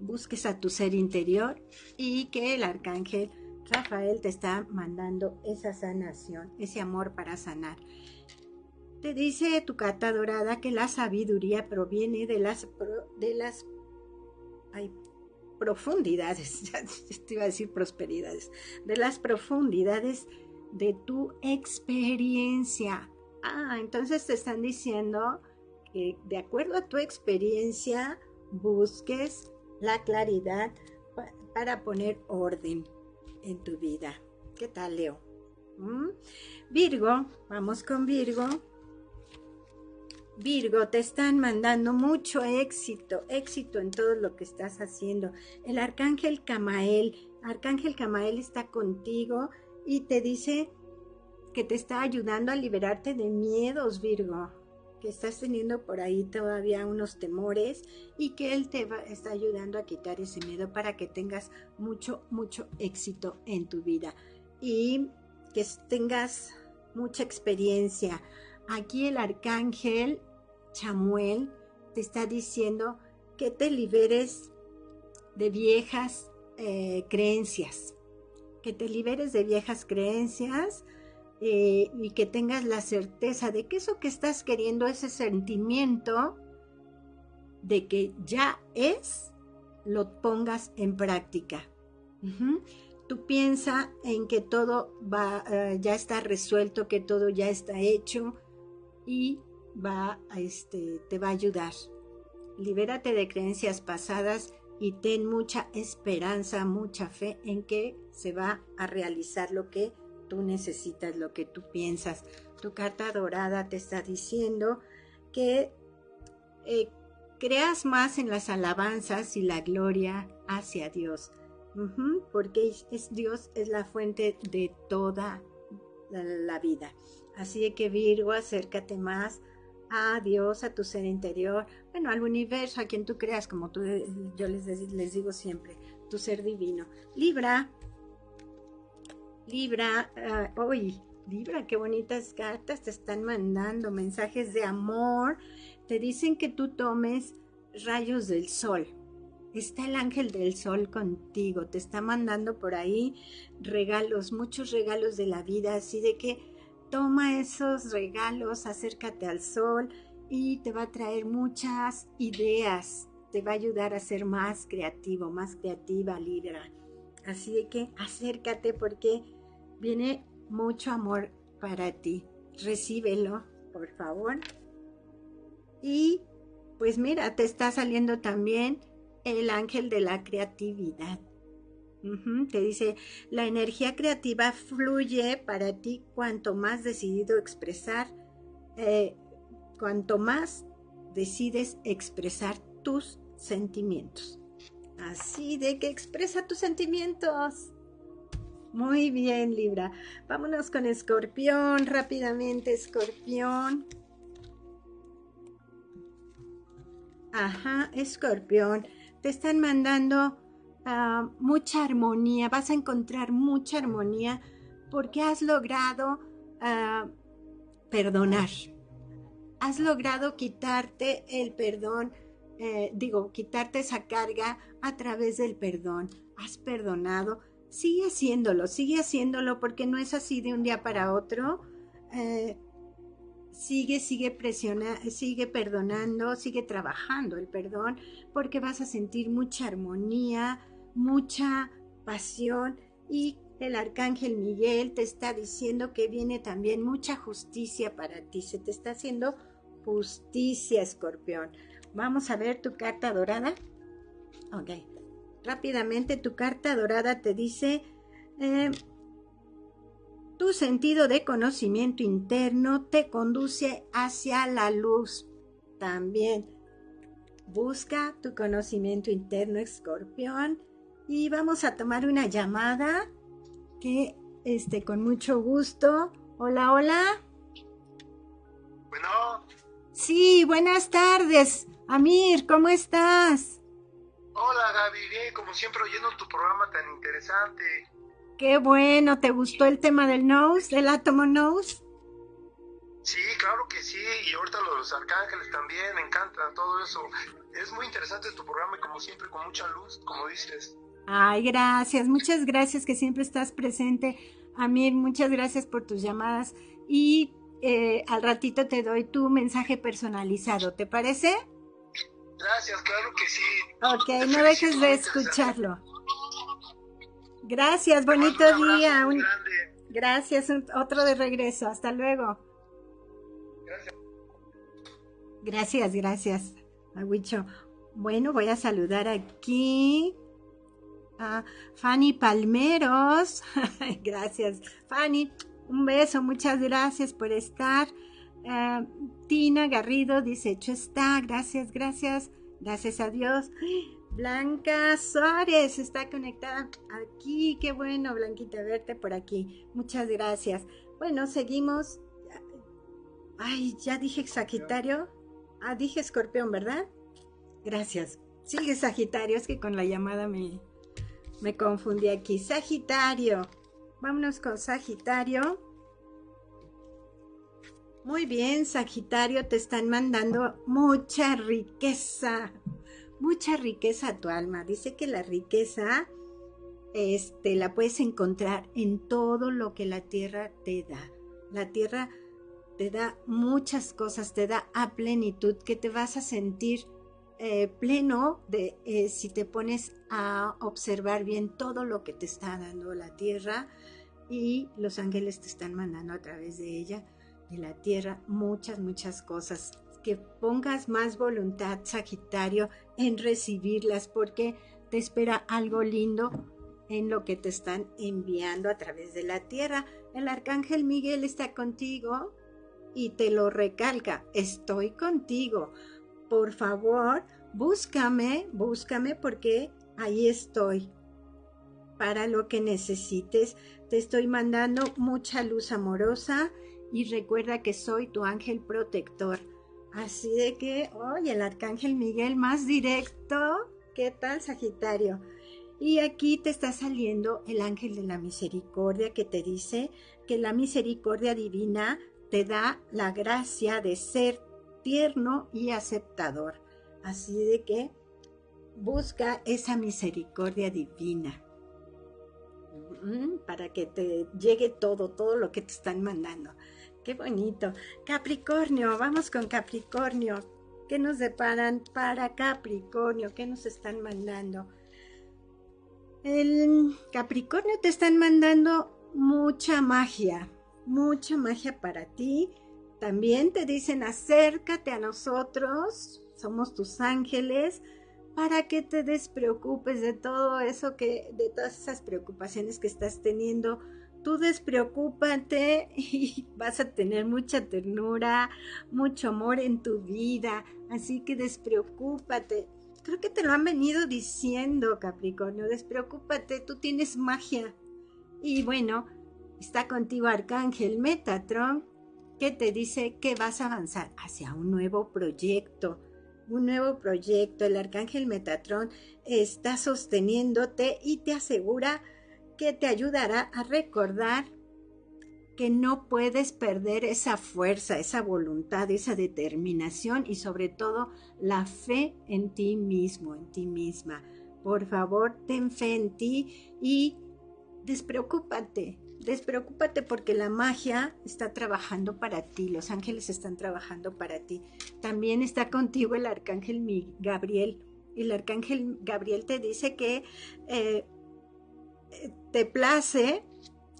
busques a tu ser interior y que el arcángel Rafael te está mandando esa sanación, ese amor para sanar. Te dice tu carta dorada que la sabiduría proviene de las, de las profundidades, te iba a decir prosperidades, de las profundidades de tu experiencia. Ah, entonces te están diciendo de acuerdo a tu experiencia busques la claridad para poner orden en tu vida. ¿Qué tal, Leo? ¿Mm? Virgo, vamos con Virgo. Virgo, te están mandando mucho éxito, éxito en todo lo que estás haciendo. El arcángel Camael, arcángel Camael está contigo y te dice que te está ayudando a liberarte de miedos, Virgo, que estás teniendo por ahí todavía unos temores y que él te está ayudando a quitar ese miedo para que tengas mucho, mucho éxito en tu vida. Y que tengas mucha experiencia. Aquí el arcángel Chamuel te está diciendo que te liberes de viejas eh, creencias, que te liberes de viejas creencias eh, y que tengas la certeza de que eso que estás queriendo, ese sentimiento de que ya es, lo pongas en práctica. Tú piensa en que todo va, eh, ya está resuelto, que todo ya está hecho, y va este, te va a ayudar. Libérate de creencias pasadas y ten mucha esperanza, mucha fe en que se va a realizar lo que tú necesitas, lo que tú piensas. Tu carta dorada te está diciendo que eh, creas más en las alabanzas y la gloria hacia Dios, porque es, Dios es la fuente de toda la vida. Así que Virgo, acércate más a Dios, a tu ser interior, bueno, al universo, a quien tú creas, como tú, yo les, les digo siempre, tu ser divino. Libra, Libra, hoy, ah, Libra, qué bonitas cartas te están mandando, mensajes de amor, te dicen que tú tomes rayos del sol. Está el ángel del sol contigo, te está mandando por ahí regalos, muchos regalos de la vida, así de que toma esos regalos, acércate al sol y te va a traer muchas ideas, te va a ayudar a ser más creativo, más creativa, Libra. Así de que acércate porque viene mucho amor para ti. Recíbelo, por favor. Y pues mira, te está saliendo también el ángel de la creatividad. te dice, la energía creativa fluye para ti cuanto más decidido expresar, eh, cuanto más decides expresar tus sentimientos. Así de que expresa tus sentimientos. Muy bien, Libra. Vámonos con Escorpión, rápidamente, Escorpión. Ajá, Escorpión. Te están mandando ah, mucha armonía, vas a encontrar mucha armonía porque has logrado ah, perdonar. Has logrado quitarte el perdón eh, digo, quitarte esa carga a través del perdón. Has perdonado, sigue haciéndolo, sigue haciéndolo porque no es así de un día para otro. Eh, sigue, sigue presiona, sigue perdonando, sigue trabajando el perdón porque vas a sentir mucha armonía, mucha pasión y el arcángel Miguel te está diciendo que viene también mucha justicia para ti, se te está haciendo justicia, escorpión. Vamos a ver tu carta dorada. Ok. Rápidamente tu carta dorada te dice, eh, tu sentido de conocimiento interno te conduce hacia la luz. También busca tu conocimiento interno, escorpión. Y vamos a tomar una llamada que este, con mucho gusto. Hola, hola. Bueno. Sí, buenas tardes. Amir, ¿cómo estás? Hola Gaby, bien, como siempre oyendo tu programa tan interesante. Qué bueno, ¿te gustó el tema del nose, del átomo nose? Sí, claro que sí, y ahorita los arcángeles también, me encanta todo eso. Es muy interesante tu programa y como siempre con mucha luz, como dices. Ay, gracias, muchas gracias que siempre estás presente. Amir, muchas gracias por tus llamadas y eh, al ratito te doy tu mensaje personalizado, ¿te parece? Gracias, claro que sí. Ok, no dejes de escucharlo. Gracias, bonito día. Gracias, otro de regreso. Hasta luego. Gracias. Gracias, gracias, Aguicho. Bueno, voy a saludar aquí a Fanny Palmeros. gracias, Fanny. Un beso, muchas gracias por estar. Eh, Tina Garrido dice, hecho está, gracias, gracias, gracias a Dios. Blanca Suárez está conectada aquí, qué bueno, Blanquita, verte por aquí. Muchas gracias. Bueno, seguimos. Ay, ya dije Sagitario. Ah, dije Escorpión, ¿verdad? Gracias. Sigue Sagitario, es que con la llamada me, me confundí aquí. Sagitario. Vámonos con Sagitario. Muy bien, Sagitario, te están mandando mucha riqueza, mucha riqueza a tu alma. Dice que la riqueza este, la puedes encontrar en todo lo que la tierra te da. La tierra te da muchas cosas, te da a plenitud, que te vas a sentir eh, pleno de eh, si te pones a observar bien todo lo que te está dando la tierra y los ángeles te están mandando a través de ella la tierra muchas, muchas cosas. Que pongas más voluntad, Sagitario, en recibirlas porque te espera algo lindo en lo que te están enviando a través de la tierra. El arcángel Miguel está contigo y te lo recalca, estoy contigo. Por favor, búscame, búscame porque ahí estoy para lo que necesites. Te estoy mandando mucha luz amorosa y recuerda que soy tu ángel protector. Así de que, oye, el arcángel Miguel más directo. ¿Qué tal, Sagitario? Y aquí te está saliendo el ángel de la misericordia que te dice que la misericordia divina te da la gracia de ser tierno y aceptador. Así de que busca esa misericordia divina para que te llegue todo, todo lo que te están mandando. Qué bonito. Capricornio, vamos con Capricornio. ¿Qué nos deparan para Capricornio? ¿Qué nos están mandando? El Capricornio te están mandando mucha magia, mucha magia para ti. También te dicen acércate a nosotros, somos tus ángeles, para que te despreocupes de todo eso que, de todas esas preocupaciones que estás teniendo. Tú despreocúpate y vas a tener mucha ternura, mucho amor en tu vida. Así que despreocúpate. Creo que te lo han venido diciendo, Capricornio. Despreocúpate, tú tienes magia. Y bueno, está contigo Arcángel Metatron, que te dice que vas a avanzar hacia un nuevo proyecto un nuevo proyecto. El arcángel Metatron está sosteniéndote y te asegura que te ayudará a recordar que no puedes perder esa fuerza, esa voluntad, esa determinación y sobre todo la fe en ti mismo, en ti misma. Por favor, ten fe en ti y despreocúpate, Despreocúpate porque la magia está trabajando para ti, los ángeles están trabajando para ti. También está contigo el arcángel Gabriel. El arcángel Gabriel te dice que eh, te place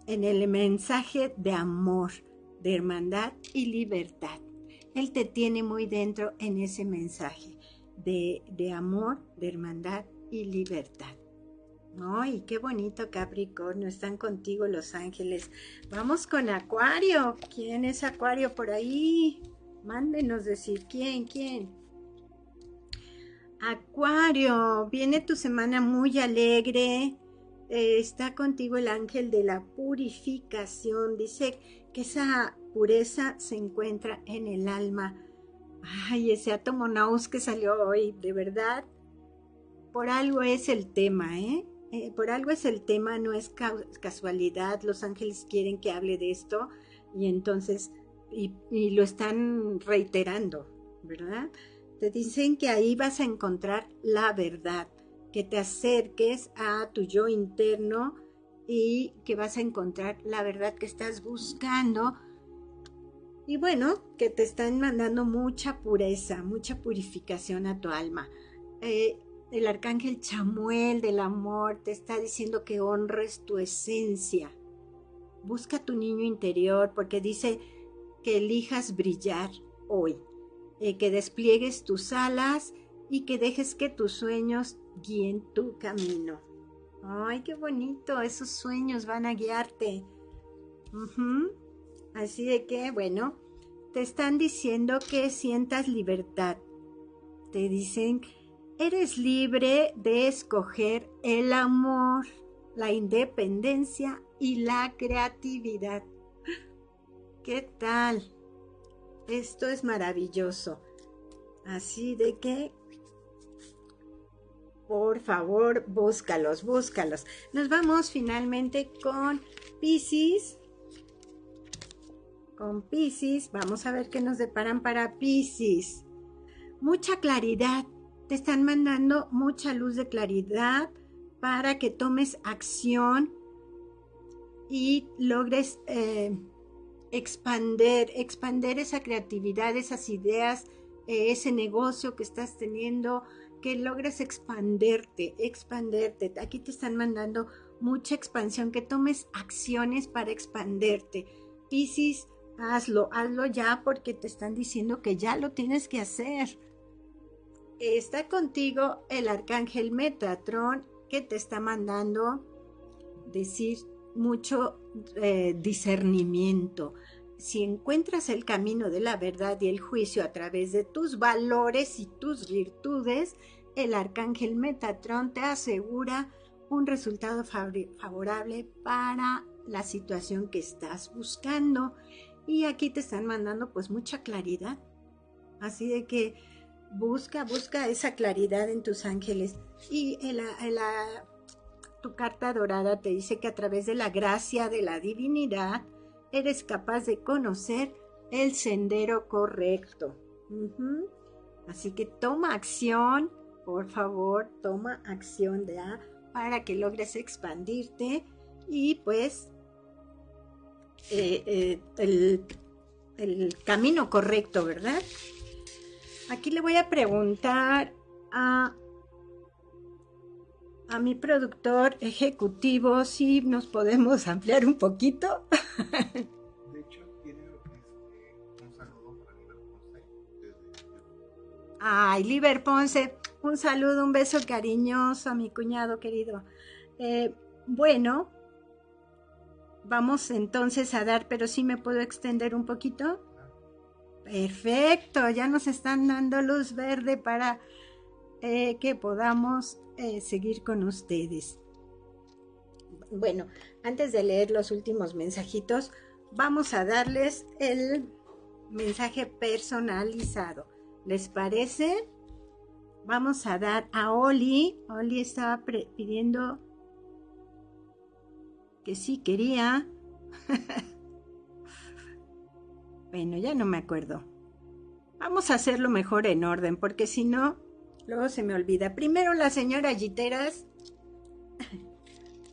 en el mensaje de amor, de hermandad y libertad. Él te tiene muy dentro en ese mensaje de, de amor, de hermandad y libertad. ¡Ay, qué bonito Capricornio! Están contigo los ángeles. Vamos con Acuario. ¿Quién es Acuario por ahí? Mándenos decir quién, quién. Acuario, viene tu semana muy alegre. Eh, está contigo el ángel de la purificación. Dice que esa pureza se encuentra en el alma. Ay, ese átomo naus que salió hoy, de verdad. Por algo es el tema, ¿eh? Eh, por algo es el tema, no es casualidad, los ángeles quieren que hable de esto y entonces, y, lo están reiterando, ¿verdad? Te dicen que ahí vas a encontrar la verdad, que te acerques a tu yo interno y que vas a encontrar la verdad que estás buscando. Y bueno, que te están mandando mucha pureza, mucha purificación a tu alma. Eh, el arcángel Chamuel del amor te está diciendo que honres tu esencia. Busca tu niño interior porque dice que elijas brillar hoy, eh, que despliegues tus alas y que dejes que tus sueños guíen tu camino. Ay, qué bonito, esos sueños van a guiarte. Así de que, bueno, te están diciendo que sientas libertad. Te dicen Eres libre de escoger el amor, la independencia y la creatividad. ¿Qué tal? Esto es maravilloso. Así de que, por favor, búscalos, búscalos. Nos vamos finalmente con Pisces. Con Pisces, vamos a ver qué nos deparan para Pisces. Mucha claridad, te están mandando mucha luz de claridad para que tomes acción y logres eh, expander, expander esa creatividad, esas ideas, eh, ese negocio que estás teniendo, que logres expanderte, expanderte. Aquí te están mandando mucha expansión, que tomes acciones para expanderte. Piscis, hazlo, hazlo ya porque te están diciendo que ya lo tienes que hacer está contigo el arcángel Metatron que te está mandando decir mucho eh, discernimiento. Si encuentras el camino de la verdad y el juicio a través de tus valores y tus virtudes, el arcángel Metatron te asegura un resultado favorable para la situación que estás buscando. Y aquí te están mandando pues mucha claridad. Así de que busca, busca esa claridad en tus ángeles. Y en la, tu carta dorada te dice que a través de la gracia de la divinidad eres capaz de conocer el sendero correcto. Así que toma acción, por favor, toma acción para que logres expandirte y pues eh, eh, el, el camino correcto, ¿verdad? Aquí le voy a preguntar a, a mi productor ejecutivo si nos podemos ampliar un poquito. De hecho, tiene este, un saludo para Liber Ponce. Ay, Liber Ponce, un saludo, un beso cariñoso a mi cuñado querido. Eh, bueno, vamos entonces a dar, pero sí me puedo extender un poquito. Perfecto, ya nos están dando luz verde para eh, que podamos seguir con ustedes. Bueno, antes de leer los últimos mensajitos, vamos a darles el mensaje personalizado. ¿Les parece? Vamos a dar a Oli. Oli estaba pidiendo que sí quería. bueno, ya no me acuerdo. Vamos a hacerlo mejor en orden, porque si no, luego se me olvida. Primero la señora Giteras.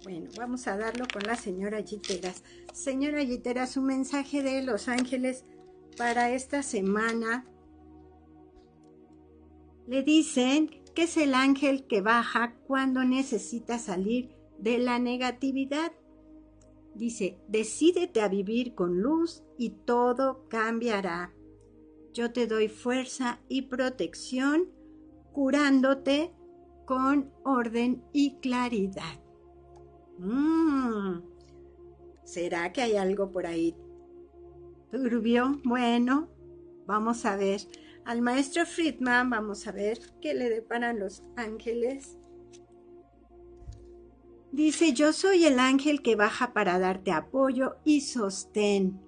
Bueno, vamos a darlo con la señora Giteras. Señora Giteras, un mensaje de Los Ángeles para esta semana. Le dicen que es el ángel que baja cuando necesita salir de la negatividad. Dice, decídete a vivir con luz y todo cambiará. Yo te doy fuerza y protección, curándote con orden y claridad. Mm. ¿Será que hay algo por ahí turbio? Bueno, vamos a ver. Al maestro Friedman vamos a ver qué le deparan los ángeles Dice, yo soy el ángel que baja para darte apoyo y sostén.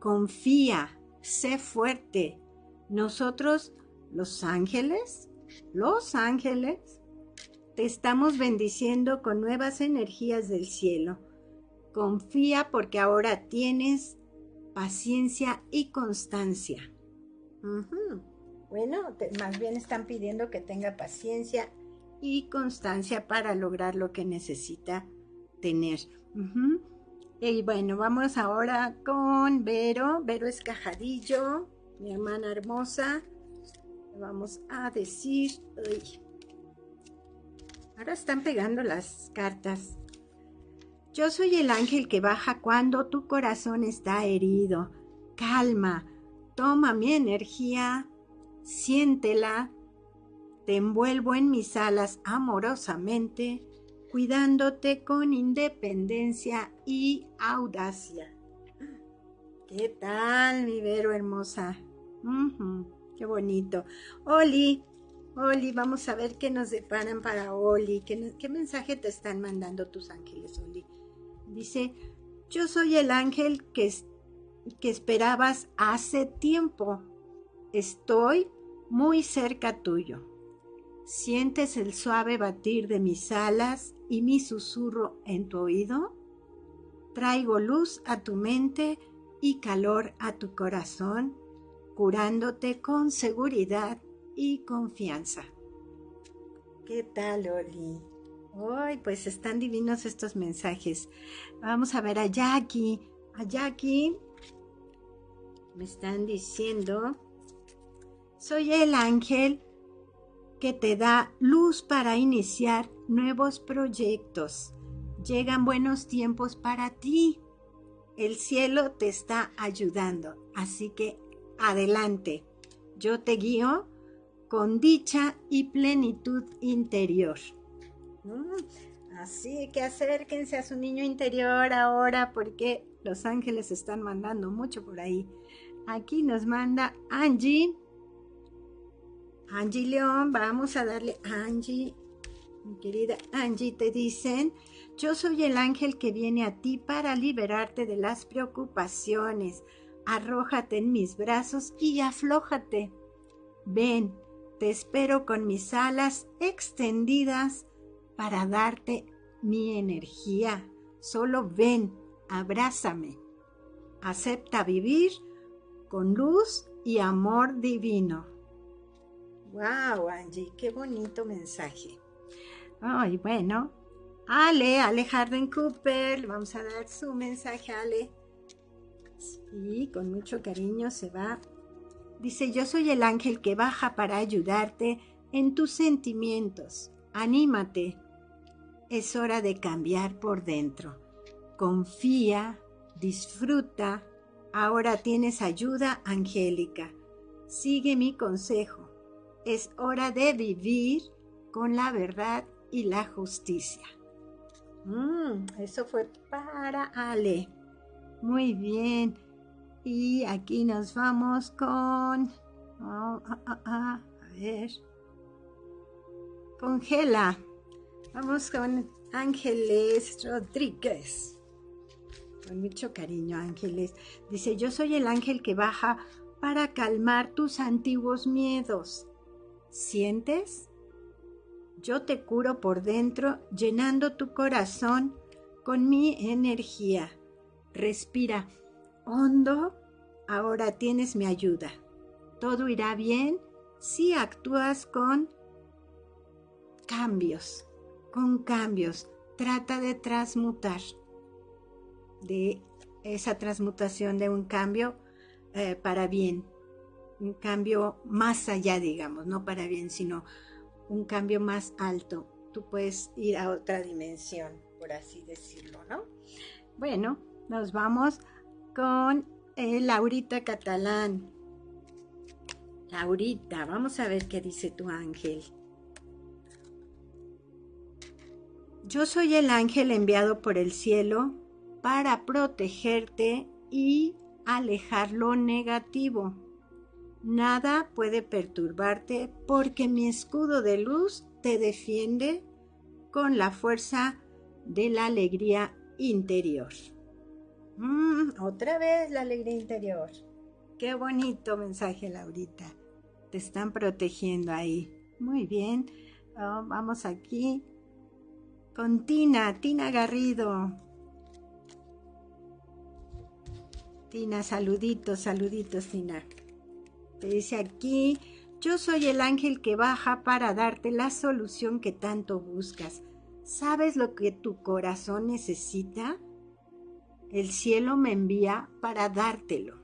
Confía, sé fuerte. Nosotros, los ángeles, los ángeles, te estamos bendiciendo con nuevas energías del cielo. Confía porque ahora tienes paciencia y constancia. Bueno, más bien están pidiendo que tenga paciencia y constancia para lograr lo que necesita tener. Y bueno, vamos ahora con Vero. Vero Escajadillo, mi hermana hermosa. Vamos a decir... Ahora están pegando las cartas. Yo soy el ángel que baja cuando tu corazón está herido. Calma, toma mi energía, siéntela, te envuelvo en mis alas amorosamente, cuidándote con independencia y audacia. ¿Qué tal, mi Vero hermosa? Qué bonito. Oli, Oli, vamos a ver qué nos deparan para Oli. ¿Qué, ¿Qué, mensaje te están mandando tus ángeles, Oli? Dice, yo soy el ángel que, que esperabas hace tiempo. Estoy muy cerca tuyo. ¿Sientes el suave batir de mis alas y mi susurro en tu oído? Traigo luz a tu mente y calor a tu corazón, curándote con seguridad y confianza. ¿Qué tal, Oli? Hoy, pues están divinos estos mensajes. Vamos a ver a Jackie. A Jackie me están diciendo, soy el ángel que te da luz para iniciar nuevos proyectos. Llegan buenos tiempos para ti. El cielo te está ayudando. Así que adelante. Yo te guío con dicha y plenitud interior. Mm, así que acérquense a su niño interior ahora porque los ángeles están mandando mucho por ahí. Aquí nos manda Angie Angie León, vamos a darle Angie. mi querida Angie, te dicen, yo soy el ángel que viene a ti para liberarte de las preocupaciones. Arrójate en mis brazos y aflójate. Ven, te espero con mis alas extendidas para darte mi energía. Solo ven, abrázame. Acepta vivir con luz y amor divino. Wow, Angie, qué bonito mensaje. Ay, bueno. Ale, Ale Harden Cooper, vamos a dar su mensaje Ale. Sí, con mucho cariño se va. Dice, yo soy el ángel que baja para ayudarte en tus sentimientos. Anímate. Es hora de cambiar por dentro. Confía, disfruta. Ahora tienes ayuda angélica. Sigue mi consejo. Es hora de vivir con la verdad y la justicia. Mm, eso fue para Ale. Muy bien. Y aquí nos vamos con... Oh, ah, ah, ah, a ver. Con Gela. Vamos con Ángeles Rodríguez. Con mucho cariño, Ángeles. Dice, yo soy el ángel que baja para calmar tus antiguos miedos. ¿Sientes? Yo te curo por dentro, llenando tu corazón con mi energía. Respira hondo, ahora tienes mi ayuda. Todo irá bien si actúas con cambios, con cambios. Trata de transmutar, de esa transmutación de un cambio eh, para bien, un cambio más allá, digamos, no para bien, sino un cambio más alto. Tú puedes ir a otra dimensión, por así decirlo, ¿no? Bueno, nos vamos con eh, Laurita Catalán. Laurita, vamos a ver qué dice tu ángel. Yo soy el ángel enviado por el cielo para protegerte y alejar lo negativo. Nada puede perturbarte porque mi escudo de luz te defiende con la fuerza de la alegría interior. Mm, otra vez la alegría interior. Qué bonito mensaje, Laurita. Te están protegiendo ahí. Muy bien. Oh, vamos aquí con Tina, Tina Garrido. Tina, saluditos, saluditos, Tina. Te dice aquí, yo soy el ángel que baja para darte la solución que tanto buscas. ¿Sabes lo que tu corazón necesita? El cielo me envía para dártelo.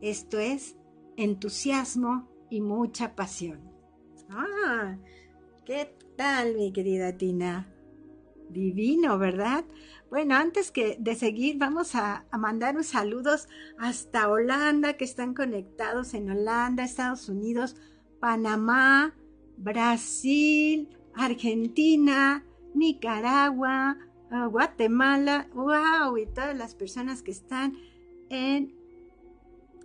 Esto es entusiasmo y mucha pasión. Ah, ¿qué tal mi querida Tina? Divino, ¿verdad? Bueno, antes que de seguir, vamos a, mandar un saludos hasta Holanda, que están conectados en Holanda, Estados Unidos, Panamá, Brasil, Argentina, Nicaragua, Guatemala, wow, y todas las personas que están en,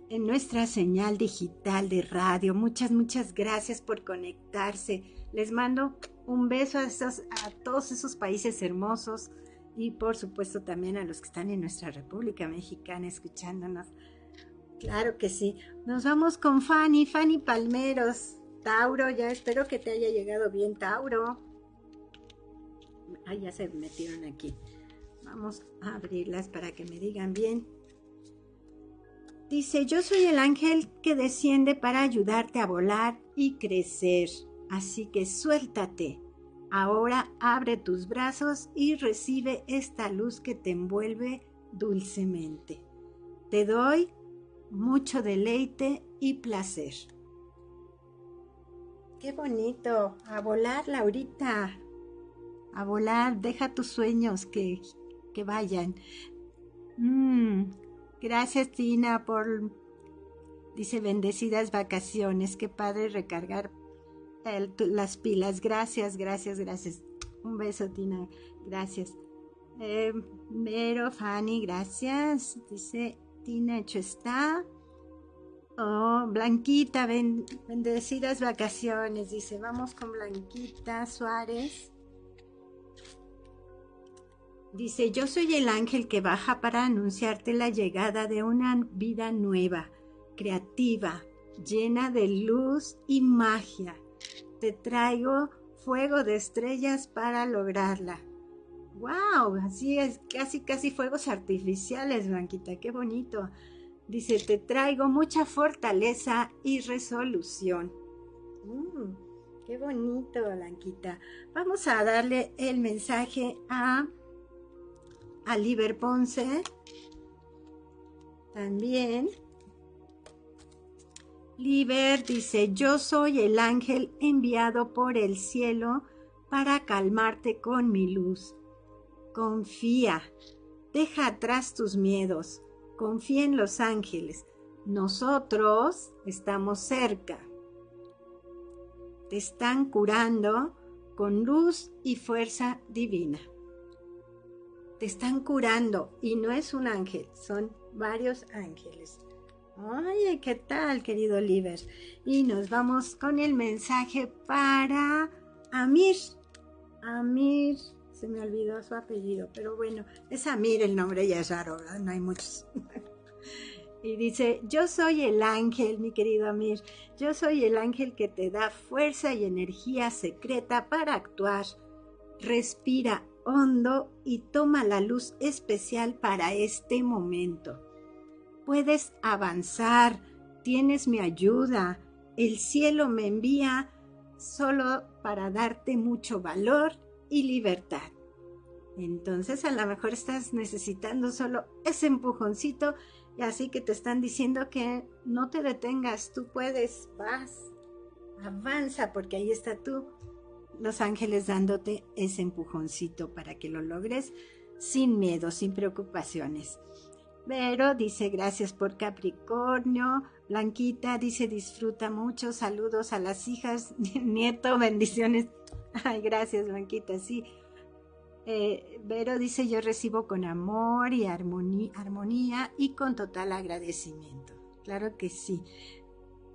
en nuestra señal digital de radio. Muchas, muchas gracias por conectarse. Les mando un beso a, a todos esos países hermosos y por supuesto también a los que están en nuestra República Mexicana escuchándonos. Claro que sí. Nos vamos con Fanny, Fanny Palmeros. Tauro, ya espero que te haya llegado bien, Tauro. Ay, ya se metieron aquí. Vamos a abrirlas para que me digan bien. Dice, yo soy el ángel que desciende para ayudarte a volar y crecer. Así que suéltate. Ahora abre tus brazos y recibe esta luz que te envuelve dulcemente. Te doy mucho deleite y placer. Qué bonito. A volar, Laurita. A volar. Deja tus sueños que, que vayan. Mm, gracias, Tina, por... Dice, bendecidas vacaciones. Qué padre recargar las pilas. Gracias, gracias, gracias. Un beso, Tina. Gracias. Eh, Mero, Fanny, gracias. Dice Tina, hecho está. Oh, Blanquita, bendecidas vacaciones. Dice, vamos con Blanquita Suárez. Dice, yo soy el ángel que baja para anunciarte la llegada de una vida nueva, creativa, llena de luz y magia. Te traigo fuego de estrellas para lograrla. ¡Wow! Así es, casi, casi fuegos artificiales, Blanquita, qué bonito. Dice, te traigo mucha fortaleza y resolución. Mm, qué bonito, Blanquita. Vamos a darle el mensaje a, a Liber Ponce. También. Liber dice, yo soy el ángel enviado por el cielo para calmarte con mi luz. Confía, deja atrás tus miedos, confía en los ángeles. Nosotros estamos cerca. Te están curando con luz y fuerza divina. Te están curando y no es un ángel, son varios ángeles. Oye, ¿qué tal, querido Oliver? Y nos vamos con el mensaje para Amir. Amir, se me olvidó su apellido, pero bueno, es Amir el nombre, ya es raro, ¿verdad? No hay muchos. y dice, yo soy el ángel, mi querido Amir, yo soy el ángel que te da fuerza y energía secreta para actuar. Respira hondo y toma la luz especial para este momento puedes avanzar, tienes mi ayuda, el cielo me envía solo para darte mucho valor y libertad. Entonces a lo mejor estás necesitando solo ese empujoncito y así que te están diciendo que no te detengas, tú puedes, vas, avanza porque ahí está tú, los ángeles dándote ese empujoncito para que lo logres sin miedo, sin preocupaciones. Vero dice gracias por Capricornio. Blanquita dice disfruta mucho. Saludos a las hijas, nieto, bendiciones. Ay, gracias Blanquita, sí. Eh, Vero dice yo recibo con amor y armonía, armonía y con total agradecimiento. Claro que sí.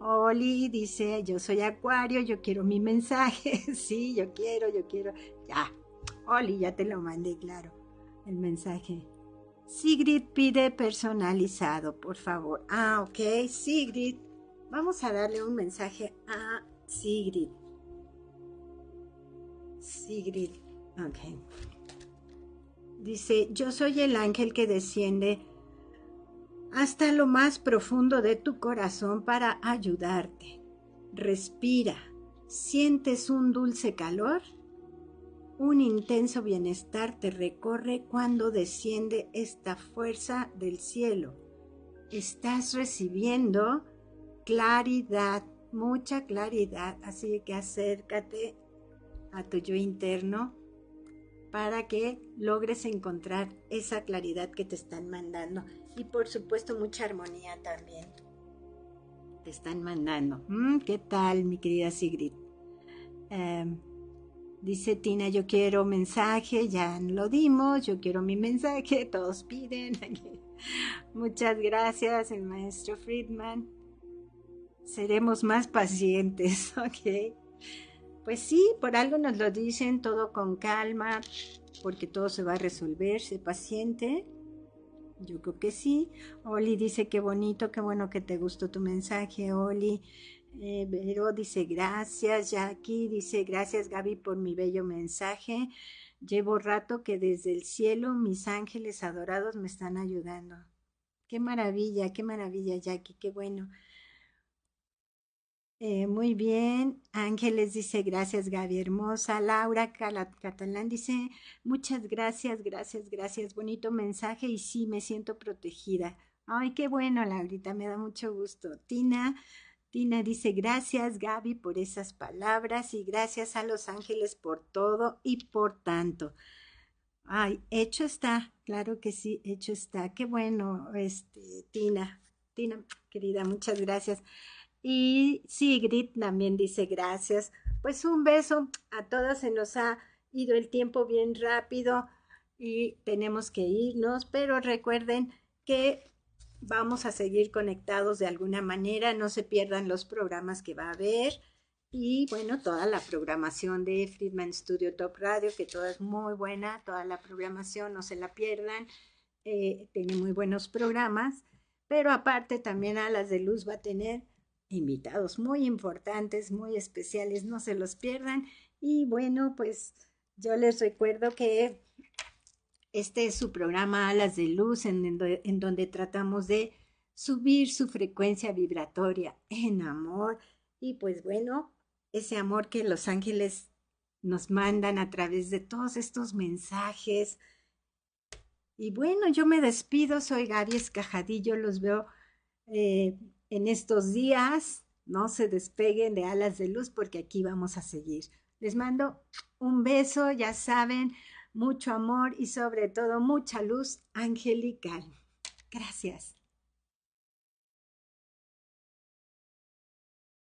Oli dice yo soy Acuario, yo quiero mi mensaje. sí, yo quiero, yo quiero. Ya. Oli, ya te lo mandé, claro. El mensaje. Sigrid pide personalizado, por favor. Ah, ok, Sigrid. Vamos a darle un mensaje a Sigrid. Sigrid, ok. Dice, yo soy el ángel que desciende hasta lo más profundo de tu corazón para ayudarte. Respira. ¿Sientes un dulce calor? Un intenso bienestar te recorre cuando desciende esta fuerza del cielo. Estás recibiendo claridad, mucha claridad, así que acércate a tu yo interno para que logres encontrar esa claridad que te están mandando. Y por supuesto mucha armonía también. Te están mandando. Mm, ¿Qué tal, mi querida Sigrid? Em, Dice Tina, yo quiero mensaje, ya lo dimos, yo quiero mi mensaje, todos piden. Muchas gracias, el maestro Friedman. Seremos más pacientes, ¿ok? Pues sí, por algo nos lo dicen, todo con calma, porque todo se va a resolver, sé paciente. Yo creo que sí. Oli dice, qué bonito, qué bueno que te gustó tu mensaje, Oli. Eh, Vero dice gracias, Jackie dice gracias Gaby por mi bello mensaje. Llevo rato que desde el cielo mis ángeles adorados me están ayudando. Qué maravilla, qué maravilla, Jackie, qué bueno. Eh, muy bien. Ángeles dice gracias, Gaby hermosa. Laura Catalán dice muchas gracias, gracias, gracias. Bonito mensaje y sí, me siento protegida. Ay, qué bueno, Laurita, me da mucho gusto. Tina Tina dice, gracias Gaby por esas palabras y gracias a los ángeles por todo y por tanto. Ay, hecho está, claro que sí, hecho está. Qué bueno, este, Tina, Tina, querida, muchas gracias. Y Sigrid también dice gracias. Pues un beso a todas, se nos ha ido el tiempo bien rápido y tenemos que irnos, pero recuerden que vamos a seguir conectados de alguna manera, no se pierdan los programas que va a haber Y bueno, toda la programación de Friedman Studio Top Radio, que toda es muy buena, toda la programación, no se la pierdan. Eh, tiene muy buenos programas, pero aparte también a las de Luz va a tener invitados muy importantes, muy especiales, no se los pierdan. Y bueno, pues yo les recuerdo que este es su programa Alas de Luz, en, donde tratamos de subir su frecuencia vibratoria en amor. Y pues bueno, ese amor que los ángeles nos mandan a través de todos estos mensajes. Y bueno, yo me despido, soy Gaby Escajadillo, los veo eh, en estos días. No se despeguen de alas de luz porque aquí vamos a seguir. Les mando un beso, ya saben, mucho amor y sobre todo mucha luz angelical. Gracias.